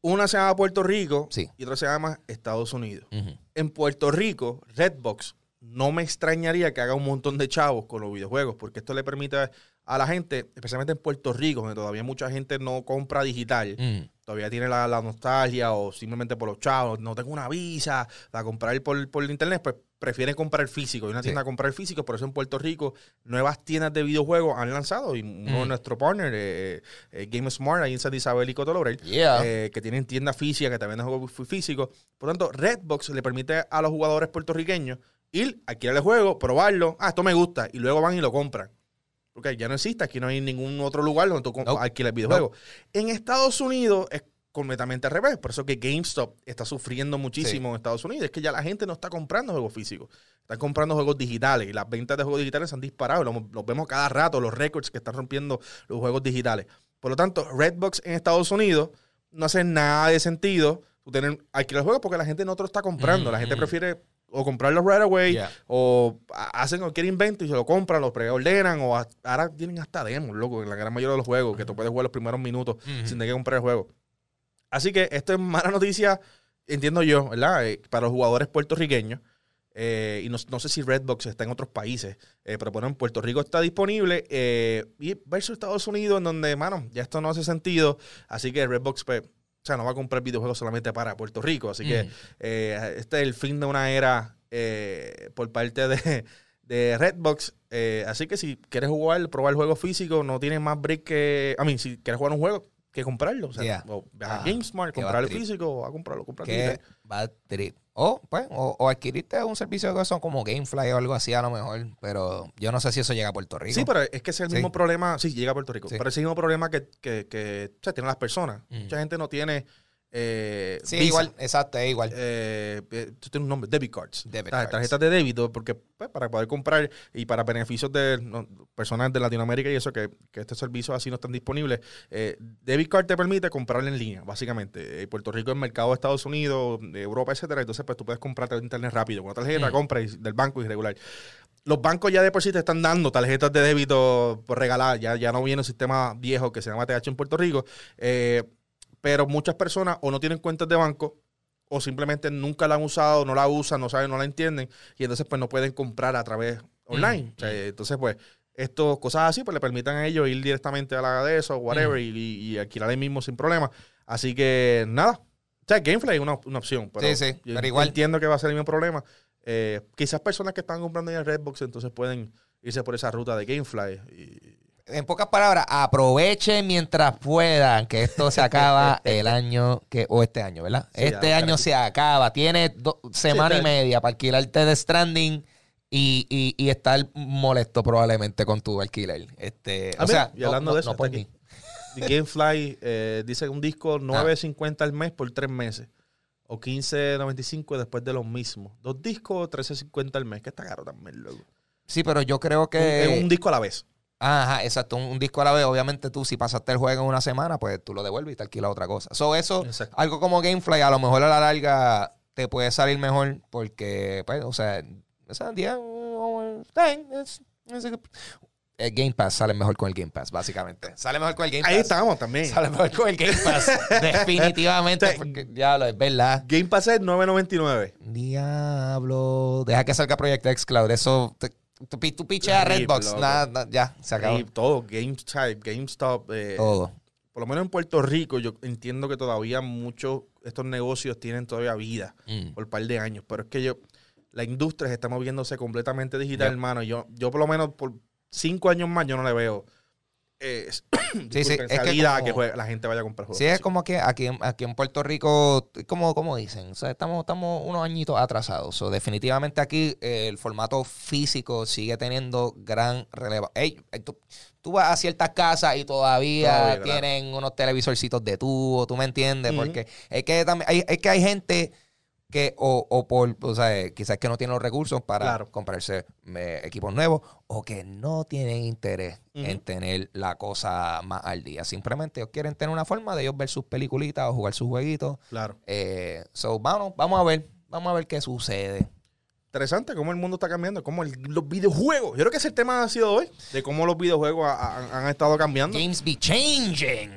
Una se llama Puerto Rico Sí. y otra se llama Estados Unidos. En Puerto Rico, Redbox no me extrañaría que haga un montón de chavos con los videojuegos, porque esto le permite a la gente, especialmente en Puerto Rico, donde todavía mucha gente no compra digital, todavía tiene la, la nostalgia o simplemente por los chavos, no tengo una visa para comprar por, por internet, pues prefieren comprar físico. Hay una Sí. tienda a comprar físico, por eso en Puerto Rico nuevas tiendas de videojuegos han lanzado y uno de Mm. nuestros partners, eh, eh, Game Smart, ahí en San Isabel y Coto Laurel, Yeah. eh, que tienen tiendas físicas que también venden juegos fí- físicos. Por lo tanto, Redbox le permite a los jugadores puertorriqueños ir, alquilar el juego, probarlo, ah, esto me gusta, y luego van y lo compran. Porque ya no existe, aquí no hay ningún otro lugar donde tú Nope. alquiles videojuegos. En Estados Unidos es completamente al revés. Por eso que GameStop está sufriendo muchísimo en Estados Unidos. Es que ya la gente no está comprando juegos físicos. Están comprando juegos digitales. Y las ventas de juegos digitales se han disparado. Los, los vemos cada rato, los récords que están rompiendo los juegos digitales. Por lo tanto, Redbox en Estados Unidos no hace nada de sentido tener alquilar juegos porque la gente no te lo está comprando. La gente Mm. prefiere o comprarlos right away Yeah. o ha- hacen cualquier invento y se lo compran, lo preordenan o ahora tienen hasta demos, loco, en la gran mayoría de los juegos que tú puedes jugar los primeros minutos Ujú. sin tener que comprar el juego. Así que esto es mala noticia, entiendo yo, ¿verdad? Eh, para los jugadores puertorriqueños. Eh, y no, no sé si Redbox está en otros países, eh, pero bueno, en Puerto Rico está disponible. eh, y versus Estados Unidos, en donde, mano, ya esto no hace sentido. Así que Redbox, pues, o sea, no va a comprar videojuegos solamente para Puerto Rico. Así que Mm. eh, este es el fin de una era por parte de, de Redbox. Así que si quieres jugar, probar el juego físico, no tienes más break que. A mí, si quieres jugar un juego, que comprarlo. O sea, Yeah. o a Ah, GameSmart, qué comprar el físico, o a comprarlo, comprar Qué digital. bad trip. O, pues, o, o adquiriste un servicio que son como Gamefly o algo así a lo mejor, pero yo no sé si eso llega a Puerto Rico. Sí, pero es que es el Sí. mismo problema. Sí, llega a Puerto Rico. Sí. Pero es el mismo problema que, que, que o sea, tienen las personas. Mm. Mucha gente no tiene. Eh, Sí, Visa. igual, exacto, es igual. eh, eh, tú tienes un nombre, debit cards. Debit cards. Tarjetas de débito, porque pues, para poder comprar y para beneficios de no, personas de Latinoamérica y eso, que, que estos servicios así no están disponibles, eh, debit card te permite comprar en línea, básicamente. Puerto Rico es mercado de Estados Unidos, de Europa, etcétera. Entonces, pues tú puedes comprarte en internet rápido. Con una tarjeta Mm. compra y- del banco irregular. Los bancos ya de por sí te están dando tarjetas de débito por regalar. Ya, ya no viene un sistema viejo que se llama TH en Puerto Rico. Eh, pero muchas personas o no tienen cuentas de banco o simplemente nunca la han usado, no la usan, no saben, no la entienden y entonces pues no pueden comprar a través online. Mm, O sea, entonces pues esto, cosas así pues le permitan a ellos ir directamente a la de eso, whatever, y, y alquilar ahí mismo sin problema. Así que nada. O sea, Gamefly es una, una opción. Pero Sí, sí, yo igual- Entiendo que va a ser el mismo problema. Eh, quizás personas que están comprando ya Redbox entonces pueden irse por esa ruta de Gamefly. Y, En pocas palabras, aprovechen mientras puedan que esto se acaba el año que o este año, ¿verdad? Sí, este ya, año se acaba. Tienes do- semana y media para alquilarte de Stranding y, y, y estar molesto probablemente con tu alquiler. Este, Ah, o sea, y hablando no, de eso, no por mí. Gamefly eh, dice un disco Ah. 9.50 al mes por tres meses. O 15.95 después de los mismos. Dos discos, 13.50 al mes. Que está caro también, loco. Sí, pero yo creo que... es un disco a la vez. Ajá, exacto. Un, un disco a la vez. Obviamente tú, si pasaste el juego en una semana, pues tú lo devuelves y te alquilas otra cosa. So, eso, Exacto. algo como Gamefly, a lo mejor a la larga te puede salir mejor porque, pues, o sea, esa 10, ten, es- es- el Game Pass sale mejor con el Game Pass, básicamente. Sale mejor con el Game Pass. Ahí estamos también. Sale mejor con el Game Pass. Definitivamente. Sí. Porque, diablo, es verdad. Game Pass es 9.99. Diablo. Deja que salga Project X Cloud. Eso. te- tú, tú a Rip, Redbox. Nada, nada, ya, se acabó. Y todo. GameStop, GameStop. eh, Todo. por lo menos en Puerto Rico, yo entiendo que todavía muchos estos negocios tienen todavía vida Mm. por un par de años. Pero es que yo, la industria se está moviéndose completamente digital, hermano. Yo, yo por lo menos por cinco años más yo no le veo eh, sí, es que como- que juegue- la gente vaya a comprar juegos. Sí, es como que aquí, en- aquí en Puerto Rico, como, como dicen, o sea, estamos, estamos unos añitos atrasados. So, definitivamente aquí eh, el formato físico sigue teniendo gran relevancia. tú, tú vas a ciertas casas y todavía, tienen unos televisorcitos de tubo, ¿tú me entiendes? Porque es que, también, hay, es que hay gente que o, o por, o sea, eh, quizás que no tienen los recursos para Claro. comprarse eh, equipos nuevos o que no tienen interés en tener la cosa más al día. Simplemente ellos quieren tener una forma de ellos ver sus peliculitas o jugar sus jueguitos. Claro. Eh, so, vamos, vamos a ver, vamos a ver qué sucede. Interesante cómo el mundo está cambiando, cómo el- los videojuegos. Yo creo que ese tema ha sido hoy, de cómo los videojuegos ha- ha- han estado cambiando. Games be changing.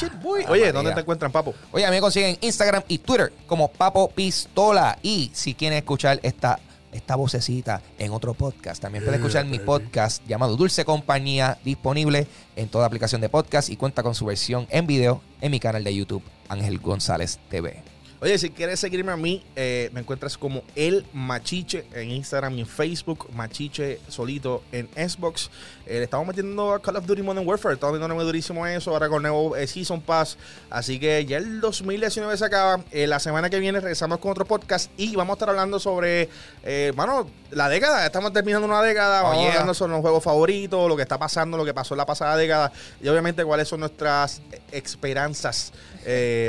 Shit, boy. Ah, Oye, María. ¿dónde te encuentran, papo? Oye, a mí me consiguen Instagram y Twitter como Papo Pistola. Y si quieren escuchar esta, esta vocecita en otro podcast, también pueden escuchar mi podcast llamado Dulce Compañía, disponible en toda aplicación de podcast y cuenta con su versión en video en mi canal de YouTube, Ángel González TV. Oye, si quieres seguirme a mí, eh, me encuentras como El Machiche en Instagram y en Facebook, Machiche solito en Xbox. Eh, le estamos metiendo a Call of Duty Modern Warfare, estamos viendo durísimo eso, ahora con nuevo eh, Season Pass. Así que ya el 2019 se acaba. Eh, la semana que viene regresamos con otro podcast y vamos a estar hablando sobre, bueno, la década. Estamos terminando una década, Oh, vamos yeah. hablando sobre los juegos favoritos, lo que está pasando, lo que pasó en la pasada década y obviamente cuáles son nuestras esperanzas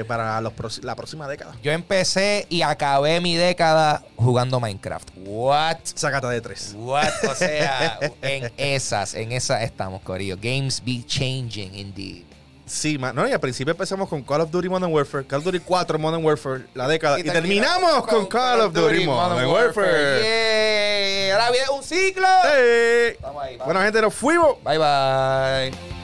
para los la próxima década. Yo empecé y acabé mi década jugando Minecraft. What? Sácate de tres. What? O sea, en esas, en esas estamos, Corillo. Games be changing indeed. Sí, ma- no, y al principio empezamos con Call of Duty Modern Warfare, Call of Duty 4 Modern Warfare, la década, y, terminamos con Call of Duty Modern Warfare. Yeah. Ahora viene un ciclo. ¡Hey! Estamos ahí, vamos. Bueno, gente, nos fuimos. Bye bye.